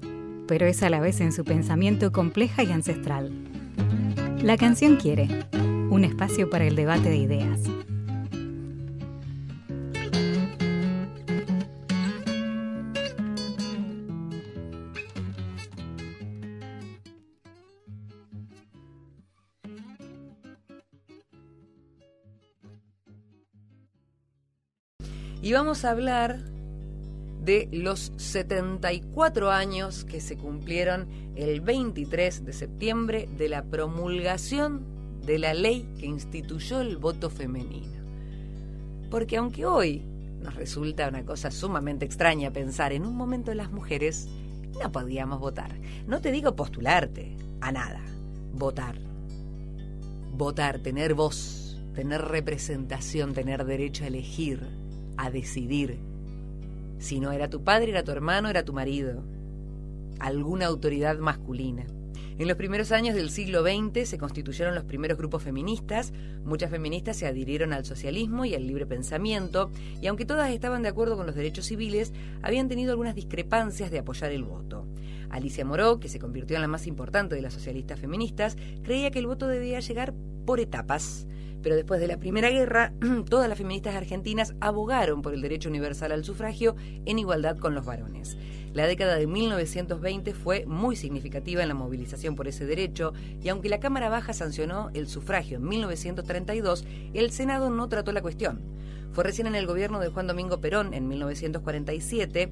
pero es a la vez en su pensamiento compleja y ancestral. La canción quiere un espacio para el debate de ideas. Y vamos a hablar de los 74 años que se cumplieron el 23 de septiembre de la promulgación de la ley que instituyó el voto femenino. Porque aunque hoy nos resulta una cosa sumamente extraña pensar en un momento las mujeres no podíamos votar. No te digo postularte a nada, votar. Votar, tener voz, tener representación, tener derecho a elegir, a decidir. Si no era tu padre, era tu hermano, era tu marido. Alguna autoridad masculina. En los primeros años del siglo XX se constituyeron los primeros grupos feministas, muchas feministas se adhirieron al socialismo y al libre pensamiento, y aunque todas estaban de acuerdo con los derechos civiles, habían tenido algunas discrepancias de apoyar el voto. Alicia Moró, que se convirtió en la más importante de las socialistas feministas, creía que el voto debía llegar por etapas. Pero después de la Primera Guerra, todas las feministas argentinas abogaron por el derecho universal al sufragio en igualdad con los varones. La década de 1920 fue muy significativa en la movilización por ese derecho y aunque la Cámara Baja sancionó el sufragio en 1932, el Senado no trató la cuestión. Fue recién en el gobierno de Juan Domingo Perón, en 1947,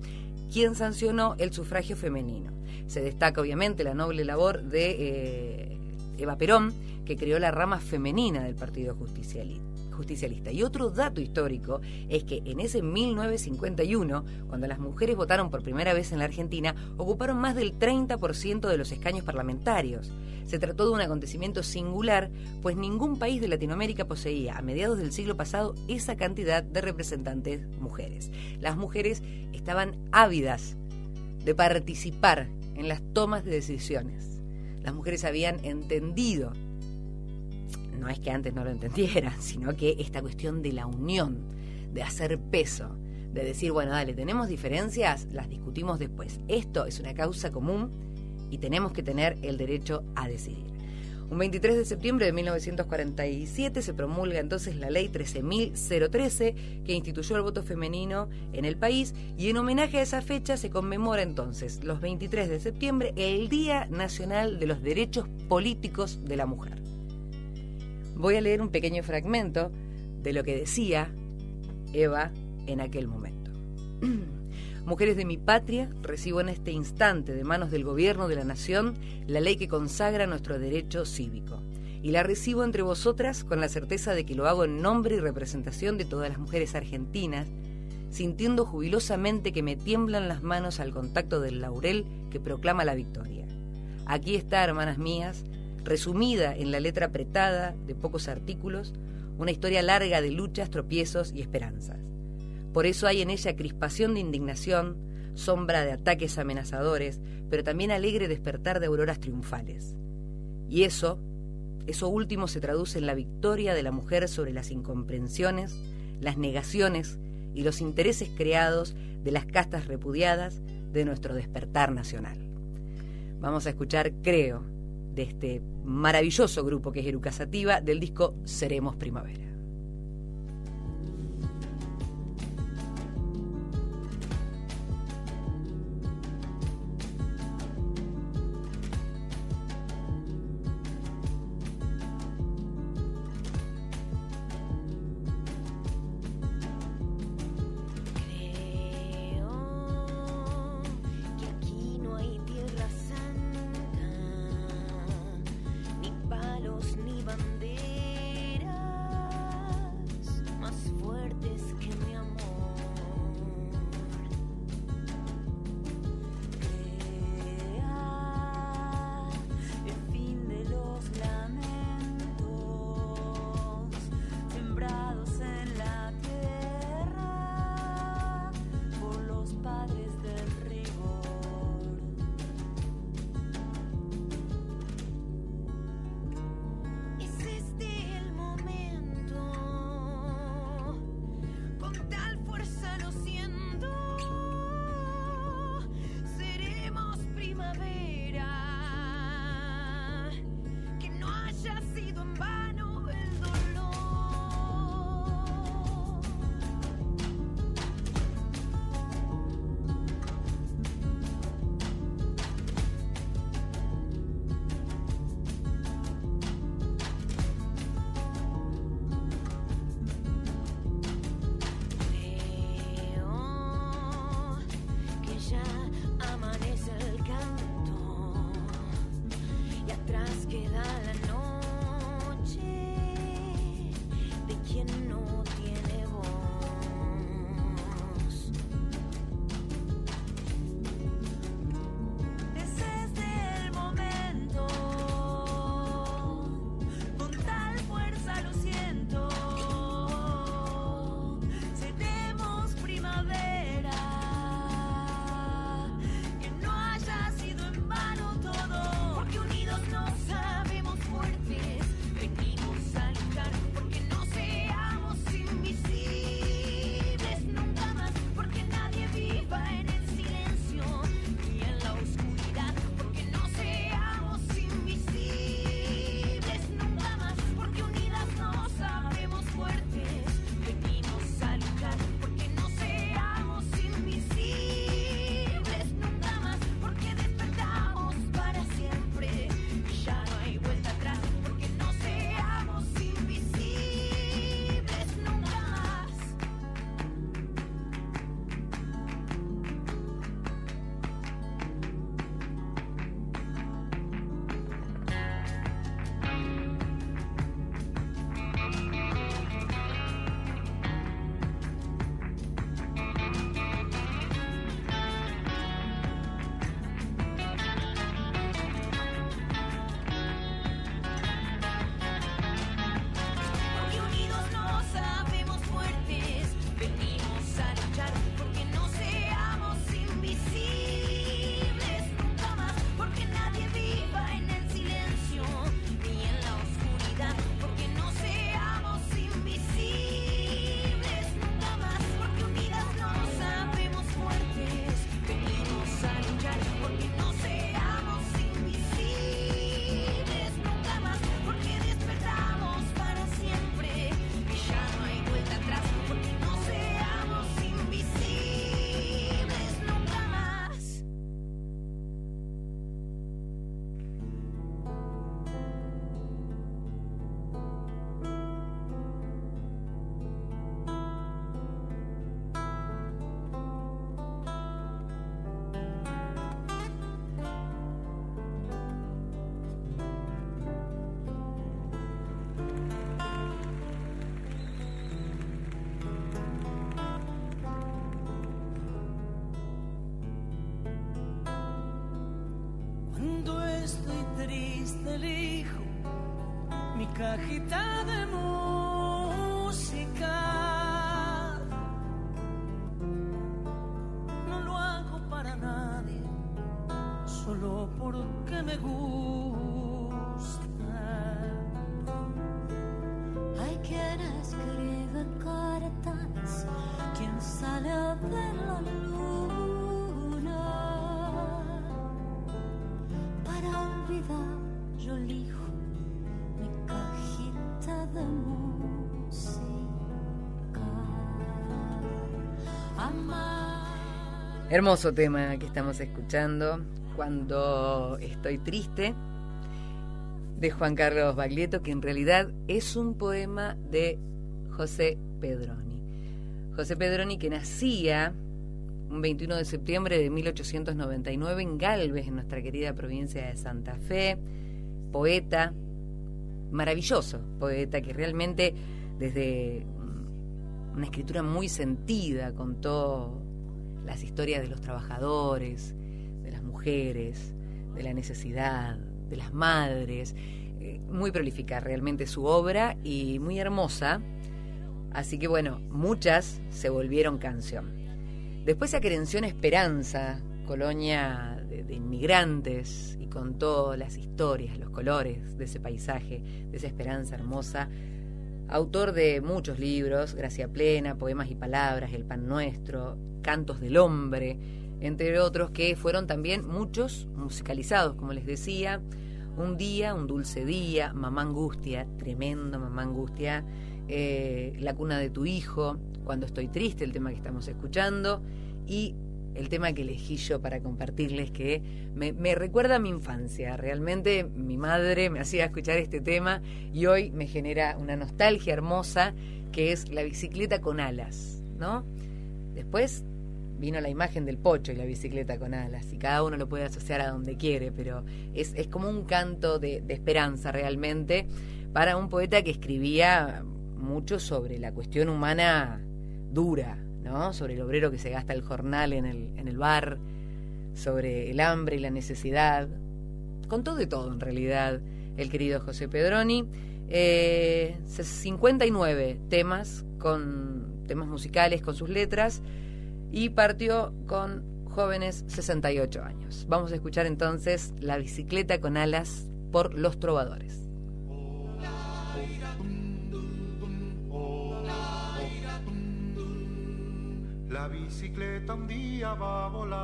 quien sancionó el sufragio femenino. Se destaca obviamente la noble labor de eh, Eva Perón, que creó la rama femenina del Partido Justicialista. Y otro dato histórico es que en ese 1951, cuando las mujeres votaron por primera vez en la Argentina, ocuparon más del 30% de los escaños parlamentarios. Se trató de un acontecimiento singular, pues ningún país de Latinoamérica poseía a mediados del siglo pasado esa cantidad de representantes mujeres. Las mujeres estaban ávidas de participar en las tomas de decisiones. Las mujeres habían entendido no es que antes no lo entendieran, sino que esta cuestión de la unión, de hacer peso, de decir, bueno, dale, tenemos diferencias, las discutimos después. Esto es una causa común y tenemos que tener el derecho a decidir. Un 23 de septiembre de 1947 se promulga entonces la ley 13.013 que instituyó el voto femenino en el país y en homenaje a esa fecha se conmemora entonces los 23 de septiembre el Día Nacional de los Derechos Políticos de la Mujer voy a leer un pequeño fragmento de lo que decía Eva en aquel momento. Mujeres de mi patria, recibo en este instante de manos del Gobierno de la Nación la ley que consagra nuestro derecho cívico. Y la recibo entre vosotras con la certeza de que lo hago en nombre y representación de todas las mujeres argentinas, sintiendo jubilosamente que me tiemblan las manos al contacto del laurel que proclama la victoria. Aquí está, hermanas mías, resumida en la letra apretada de pocos artículos, una historia larga de luchas, tropiezos y esperanzas. Por eso hay en ella crispación de indignación, sombra de ataques amenazadores, pero también alegre despertar de auroras triunfales. Y eso, eso último se traduce en la victoria de la mujer sobre las incomprensiones, las negaciones y los intereses creados de las castas repudiadas de nuestro despertar nacional. Vamos a escuchar Creo, de este maravilloso grupo que es Eruca Sativa del disco Seremos Primavera. Me gusta. Hay quien escribe cartas, quien sale a ver la luna. Para olvidar, yo elijo mi cajita de música. Amar. Hermoso tema que estamos escuchando cuando estoy triste de Juan Carlos Baglietto, que en realidad es un poema de José Pedroni. José Pedroni que nacía un 21 de septiembre de 1899 en Galvez, en nuestra querida provincia de Santa Fe, poeta, maravilloso poeta que realmente desde mm, una escritura muy sentida contó las historias de los trabajadores, mujeres, de la necesidad, de las madres. Eh, Muy prolífica realmente su obra y muy hermosa. Así que bueno, muchas se volvieron canción. Después se acrenció en Esperanza, colonia de, de inmigrantes, y contó las historias, los colores de ese paisaje, de esa esperanza hermosa. Autor de muchos libros, Gracia Plena, Poemas y Palabras, El Pan Nuestro, Cantos del Hombre, entre otros que fueron también muchos musicalizados, como les decía. Un día, un dulce día, Mamá Angustia, tremendo Mamá Angustia, eh, La cuna de tu hijo, Cuando estoy triste, el tema que estamos escuchando, y el tema que elegí yo para compartirles que me, me recuerda a mi infancia. Realmente mi madre me hacía escuchar este tema y hoy me genera una nostalgia hermosa que es la bicicleta con alas, ¿no? Después vino la imagen del pocho y la bicicleta con alas y cada uno lo puede asociar a donde quiere, pero es, es como un canto de, esperanza realmente para un poeta que escribía mucho sobre la cuestión humana dura, ¿no? Sobre el obrero que se gasta el jornal en el, en el bar, sobre el hambre y la necesidad. Contó de todo en realidad el querido José Pedroni. Eh, 59 temas con temas musicales con sus letras y partió con jóvenes 68 años. Vamos a escuchar entonces La bicicleta con alas por Los Trovadores. La bicicleta un día va a volar.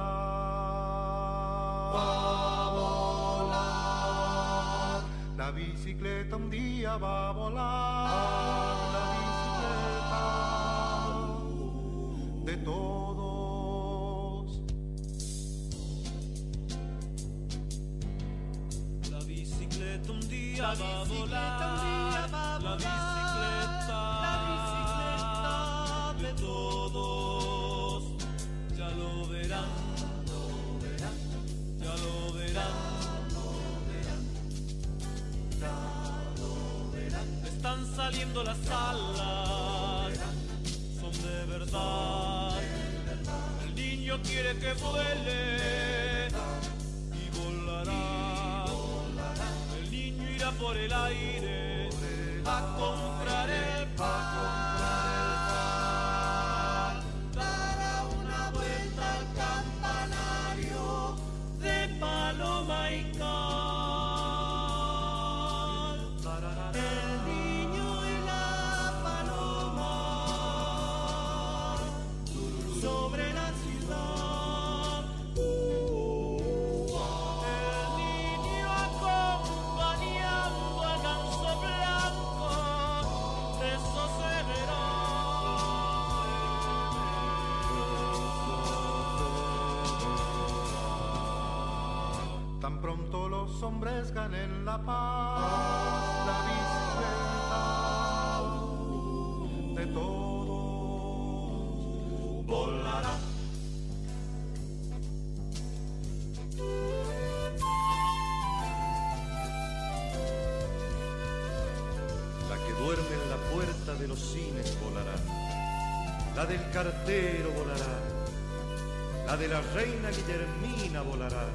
Va a volar. La bicicleta un día va a volar. Va volar. El aire a pronto los hombres ganen la paz, la bicicleta de todos volará. La que duerme en la puerta de los cines volará. La del cartero volará. La de la reina Guillermina volará.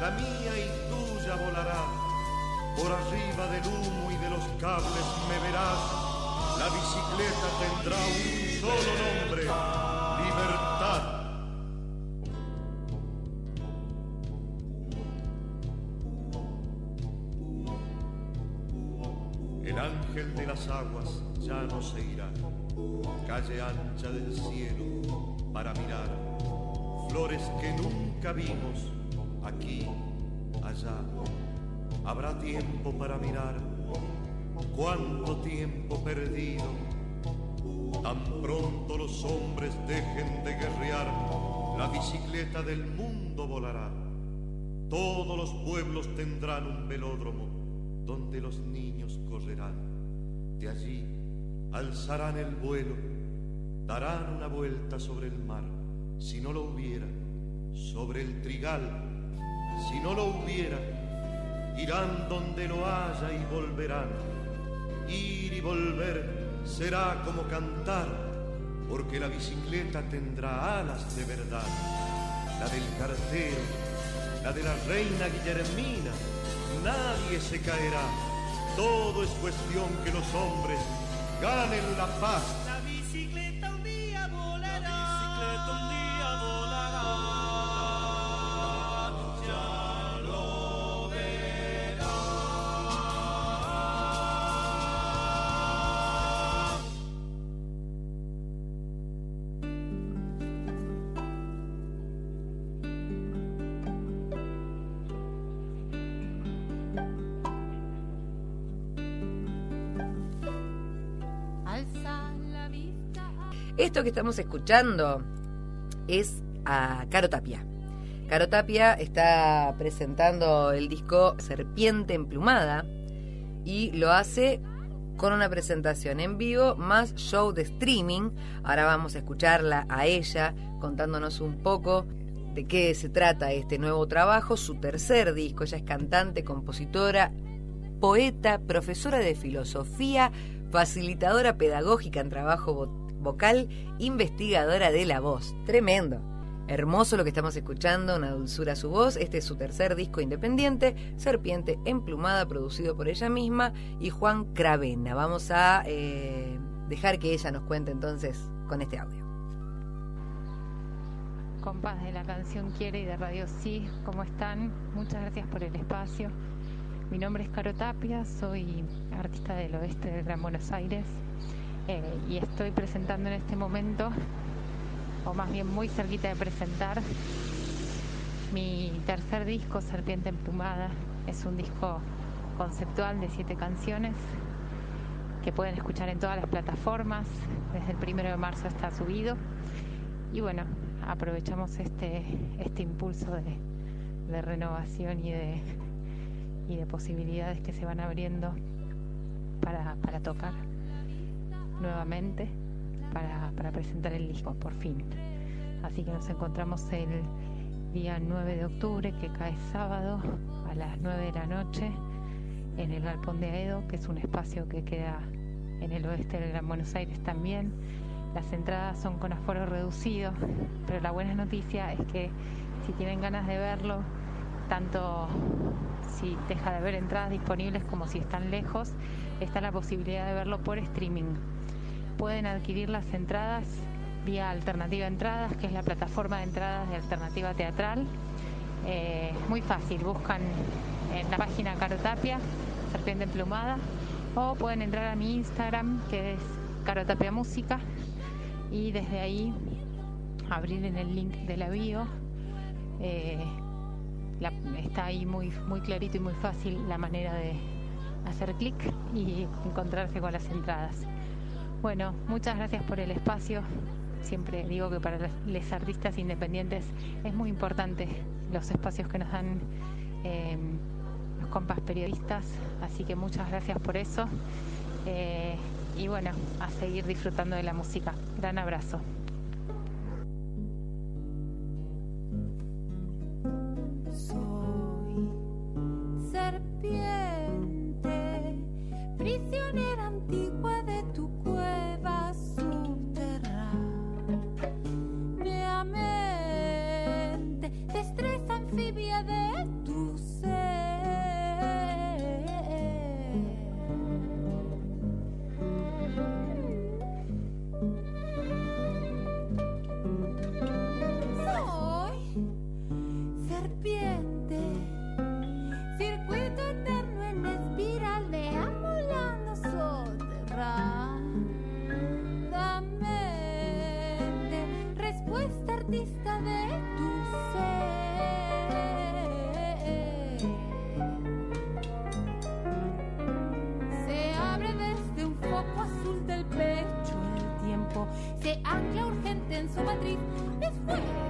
La mía y tuya volará. Por arriba del humo y de los cables me verás. La bicicleta tendrá un solo nombre, libertad. El ángel de las aguas ya no se irá. Calle ancha del cielo para mirar. Flores que nunca vimos aquí, allá. Habrá tiempo para mirar. Cuánto tiempo perdido. Tan pronto los hombres dejen de guerrear, la bicicleta del mundo volará. Todos los pueblos tendrán un velódromo donde los niños correrán. De allí alzarán el vuelo, darán una vuelta sobre el mar, si no lo hubiera, sobre el trigal, si no lo hubiera, irán donde lo haya y volverán. Ir y volver será como cantar, porque la bicicleta tendrá alas de verdad, la del cartero, la de la reina Guillermina, nadie se caerá. Todo es cuestión que los hombres ganen la paz. Que estamos escuchando es a Caro Tapia. Caro Tapia está presentando el disco Serpiente Emplumada y lo hace con una presentación en vivo más show de streaming. Ahora vamos a escucharla a ella contándonos un poco de qué se trata este nuevo trabajo, su tercer disco. Ella es cantante, compositora, poeta, profesora de filosofía, facilitadora pedagógica en trabajo vocal, investigadora de la voz. Tremendo. Hermoso lo que estamos escuchando, una dulzura su voz. Este es su tercer disco independiente, Serpiente Emplumada, producido por ella misma y Juan Cravena. Vamos a eh, dejar que ella nos cuente entonces con este audio. Compas de la canción Quiere y de Radio Sí, ¿cómo están? Muchas gracias por el espacio. Mi nombre es Caro Tapia, soy artista del oeste del Gran Buenos Aires eh, y estoy presentando en este momento, o más bien muy cerquita de presentar, mi tercer disco, Serpiente Emplumada. Es un disco conceptual de siete canciones que pueden escuchar en todas las plataformas. Desde el primero de marzo está subido. Y bueno, aprovechamos este, este impulso de, de renovación y de, y de posibilidades que se van abriendo para, para tocar nuevamente, para, para presentar el disco, por fin. Así que nos encontramos el día 9 de octubre, que cae sábado a las 9 de la noche, en el Galpón de Aedo, que es un espacio que queda en el oeste del Gran Buenos Aires también. Las entradas son con aforo reducido, pero la buena noticia es que si tienen ganas de verlo, tanto si deja de haber entradas disponibles como si están lejos, está la posibilidad de verlo por streaming. Pueden adquirir las entradas vía Alternativa Entradas, que es la plataforma de entradas de Alternativa Teatral. Eh, muy fácil, buscan en la página Carotapia, Serpiente Emplumada, o pueden entrar a mi Instagram, que es Carotapia Música, y desde ahí abrir en el link de la bio. eh, está ahí muy, muy clarito y muy fácil la manera de hacer clic y encontrarse con las entradas. Bueno, muchas gracias por el espacio. Siempre digo que para los artistas independientes es muy importante los espacios que nos dan eh, los compas periodistas, así que muchas gracias por eso. Eh, y bueno, a seguir disfrutando de la música. Gran abrazo. Soy serpiente, prisionera antigua de tu mente, destreza anfibia de tu ser. Matriz, es fuego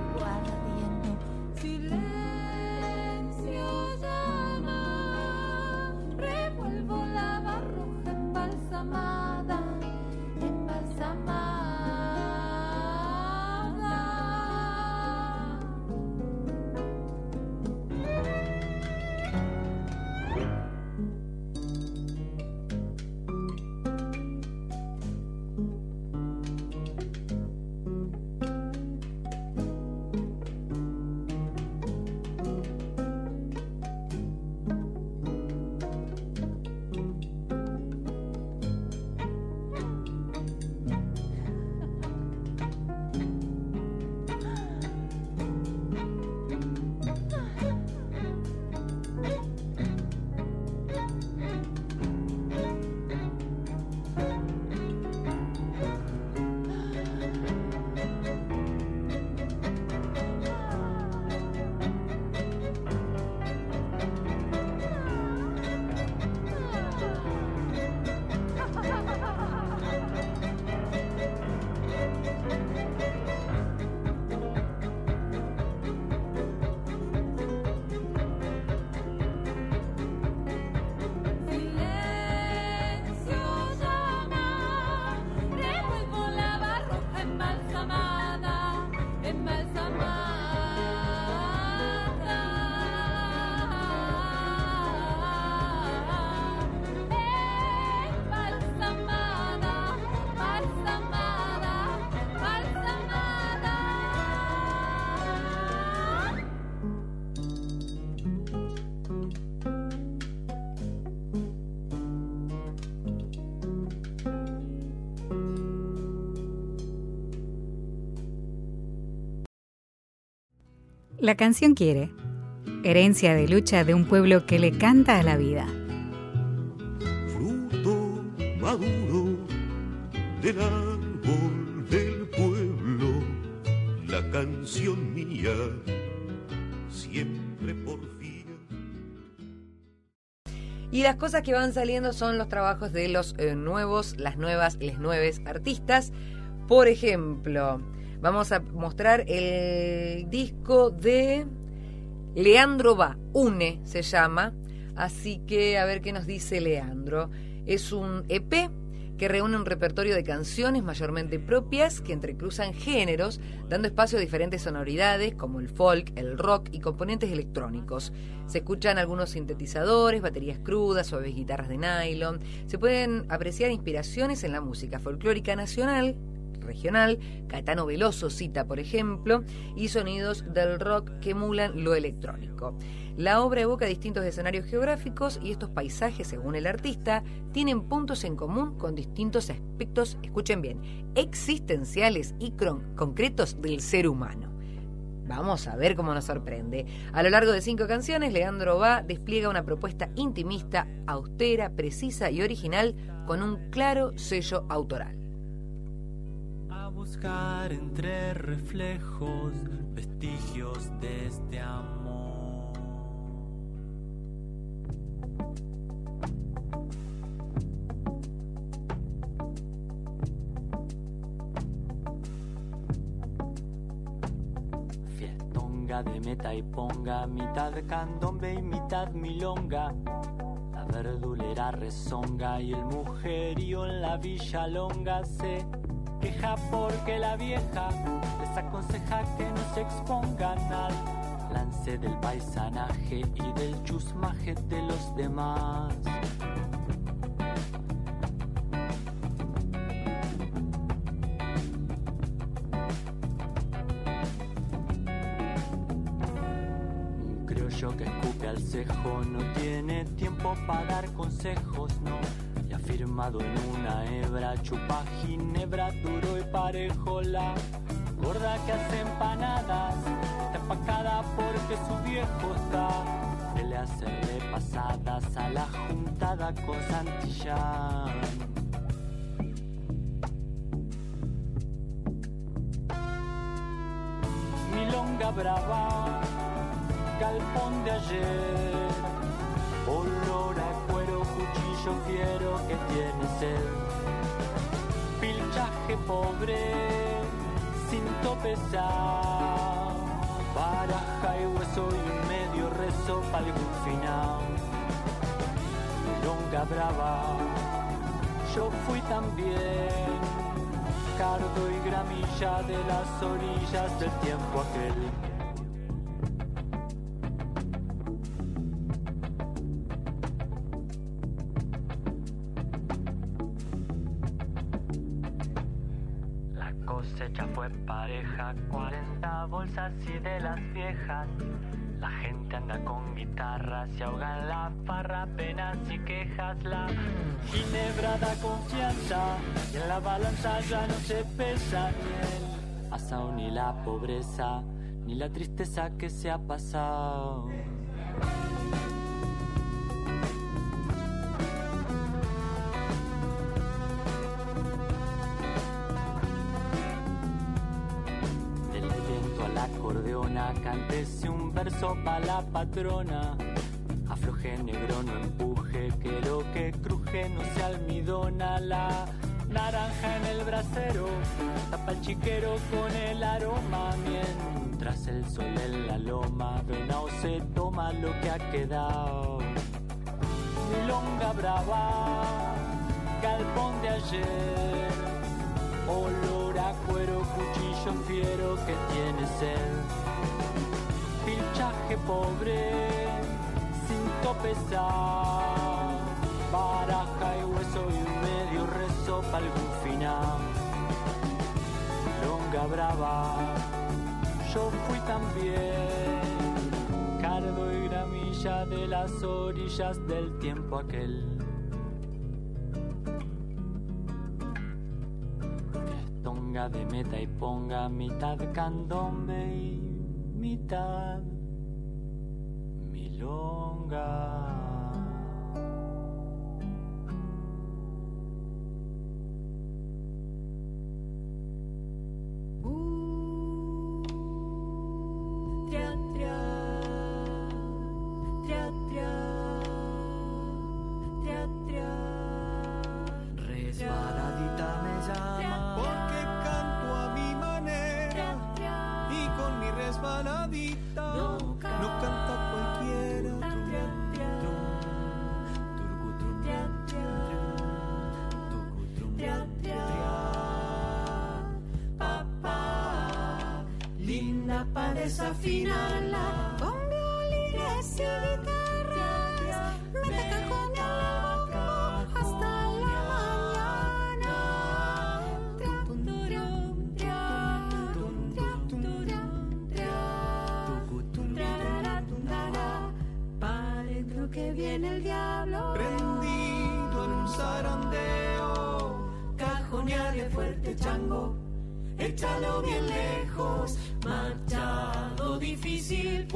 La canción quiere. Herencia de lucha de un pueblo que le canta a la vida. fruto maduro del árbol del pueblo, la canción mía, siempre porfía. Y las cosas que van saliendo son los trabajos de los eh, nuevos, las nuevas, les nueves artistas. Por ejemplo, vamos a mostrar el disco de Leandro Va, Une se llama. Así que a ver qué nos dice Leandro. Es un EP que reúne un repertorio de canciones mayormente propias que entrecruzan géneros, dando espacio a diferentes sonoridades como el folk, el rock y componentes electrónicos. Se escuchan algunos sintetizadores, baterías crudas, suaves guitarras de nylon. Se pueden apreciar inspiraciones en la música folclórica nacional, regional, Caetano Veloso cita, por ejemplo, y sonidos del rock que emulan lo electrónico. La obra evoca distintos escenarios geográficos y estos paisajes, según el artista, tienen puntos en común con distintos aspectos, escuchen bien, existenciales y concretos del ser humano. Vamos a ver cómo nos sorprende. A lo largo de cinco canciones, Leandro Va despliega una propuesta intimista, austera, precisa y original con un claro sello autoral. Buscar entre reflejos vestigios de este amor. Fiestonga de meta y ponga, mitad candombe y mitad milonga. La verdulera rezonga y el mujerío en la villa longa se queja porque la vieja les aconseja que no se expongan al lance del paisanaje y del chusmaje de los demás. Un criollo que escupe al cejo no tiene tiempo para dar consejos, no. Y afirmado en una hebra, chupa ginebra duro y parejo la gorda que hace empanadas, está empacada porque su viejo está. Que le hace repasadas a la juntada con Santillán. Milonga brava, galpón de ayer, olor a cuchillo fiero que tiene sed, pilchaje pobre, sin topezar, baraja y hueso y medio rezo para algún final. Milonga brava, yo fui también cardo y gramilla de las orillas del tiempo aquel. La cosecha fue pareja, 40 bolsas y de las viejas. La gente anda con guitarras y ahoga en la farra, penas y quejas. La ginebra da confianza y en la balanza ya no se pesa ni el ni la pobreza, ni la tristeza que se ha pasado. Cántese un verso pa' la patrona. Afloje negro, no empuje, que lo que cruje no se almidona. La naranja en el brasero, tapa el chiquero con el aroma. Mientras el sol en la loma, venao se toma lo que ha quedado. Milonga brava, galpón de ayer. Olor a cuero, cuchillo fiero que tiene sed. Pobre, sin topezar. Baraja y hueso y medio rezo para algún final. Longa brava, yo fui también. Cardo y gramilla de las orillas del tiempo aquel. Tonga de meta y ponga mitad candombe y mitad milonga. Tria, Échalo bien lejos, difícil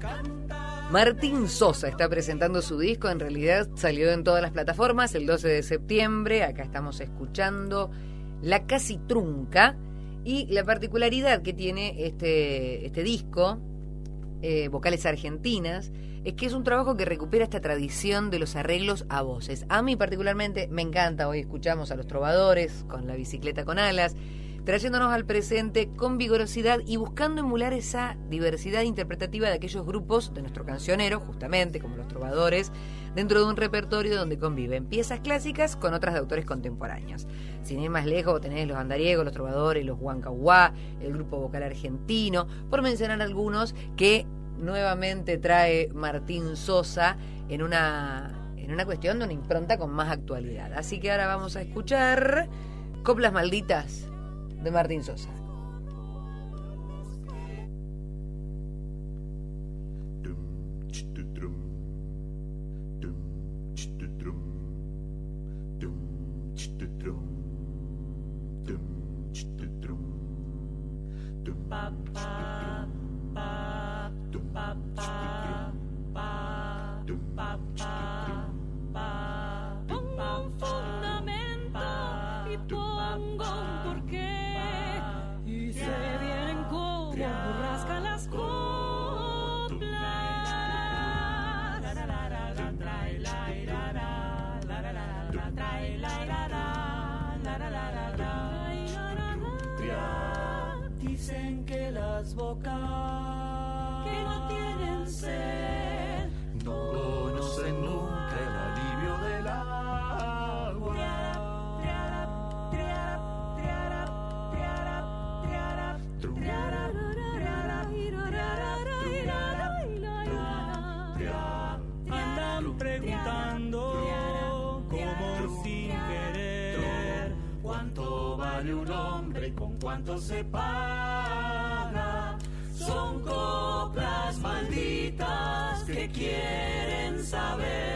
cantar. Martín Sosa está presentando su disco, en realidad salió en todas las plataformas el 12 de septiembre, acá estamos escuchando La Casi Trunca y la particularidad que tiene este, este disco, eh, Vocales Argentinas, es que es un trabajo que recupera esta tradición de los arreglos a voces. A mí particularmente me encanta, hoy escuchamos a los trovadores con la bicicleta con alas, trayéndonos al presente con vigorosidad y buscando emular esa diversidad interpretativa de aquellos grupos de nuestro cancionero, justamente como los trovadores, dentro de un repertorio donde conviven piezas clásicas con otras de autores contemporáneos. Sin ir más lejos, tenés los andariegos, los trovadores, los huancahuá, el grupo vocal argentino, por mencionar algunos que nuevamente trae Martín Sosa en una, en una cuestión de una impronta con más actualidad. Así que ahora vamos a escuchar Coplas Malditas de Martín Sosa. Triana. Dicen que las bocas que no tienen sed. no conocen nunca el alivio del agua. Andan preguntando como sin querer cuánto vale un cuánto se paga. Son coplas malditas que quieren saber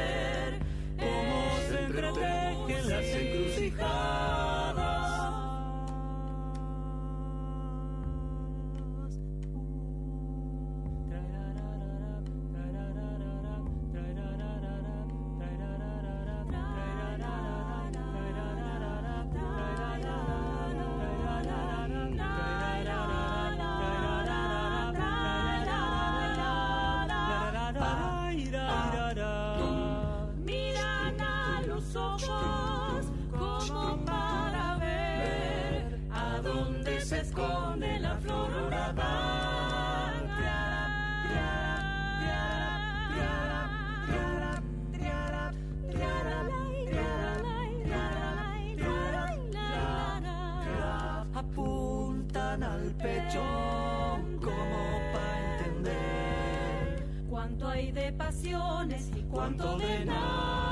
y cuánto de nada.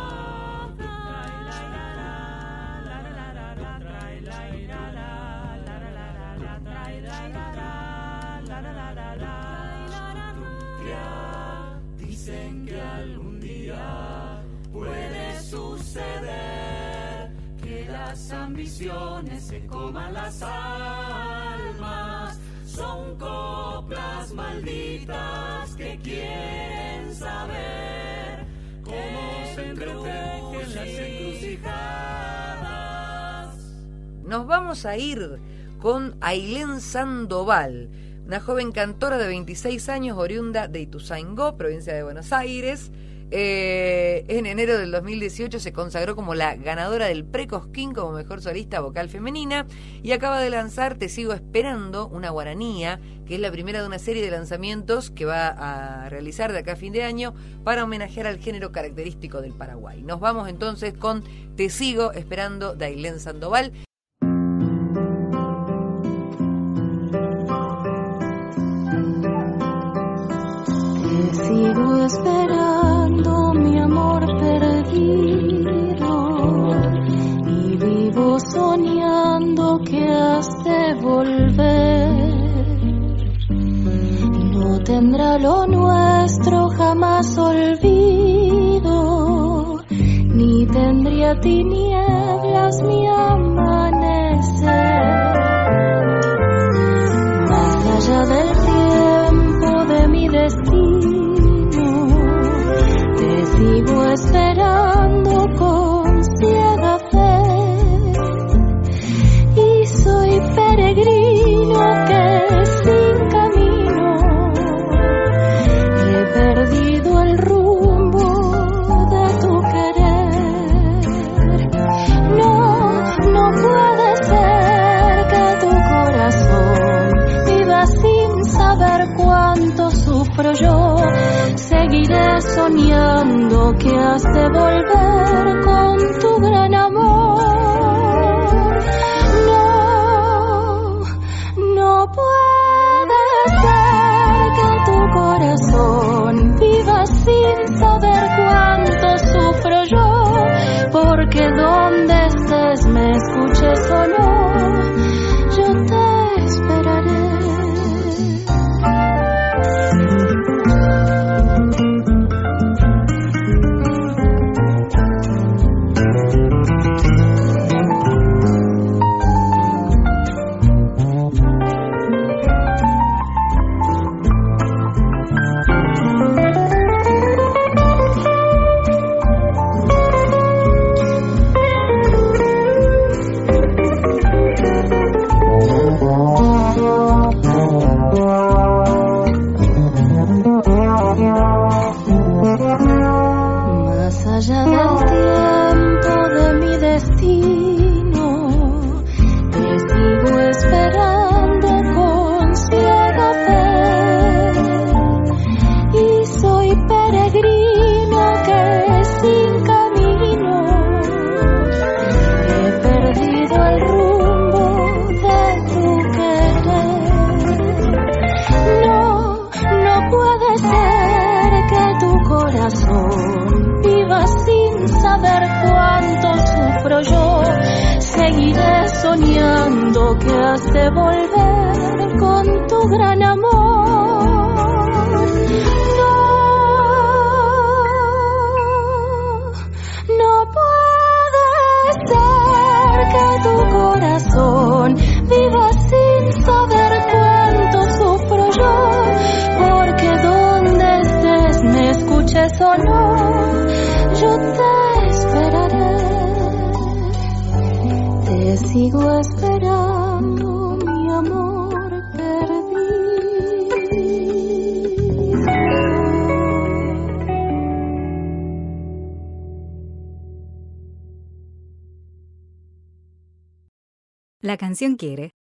Dicen que algún día puede suceder que las ambiciones se coman las almas. Nos vamos a ir con Ailén Sandoval, una joven cantora de 26 años, oriunda de Ituzaingó, provincia de Buenos Aires. Eh, en enero del 2018 se consagró como la ganadora del Precosquín como mejor solista vocal femenina y acaba de lanzar Te sigo esperando, una guaranía, que es la primera de una serie de lanzamientos que va a realizar de acá a fin de año para homenajear al género característico del Paraguay. Nos vamos entonces con Te sigo esperando de Ailén Sandoval. Te sigo esperando, perdido, y vivo soñando que has de volver. No tendrá lo nuestro jamás olvido, ni tendría tinieblas mi amanecer. Más allá del sigo esperando con ciega fe. Y soy peregrino que soñando que has de volver La canción Quiere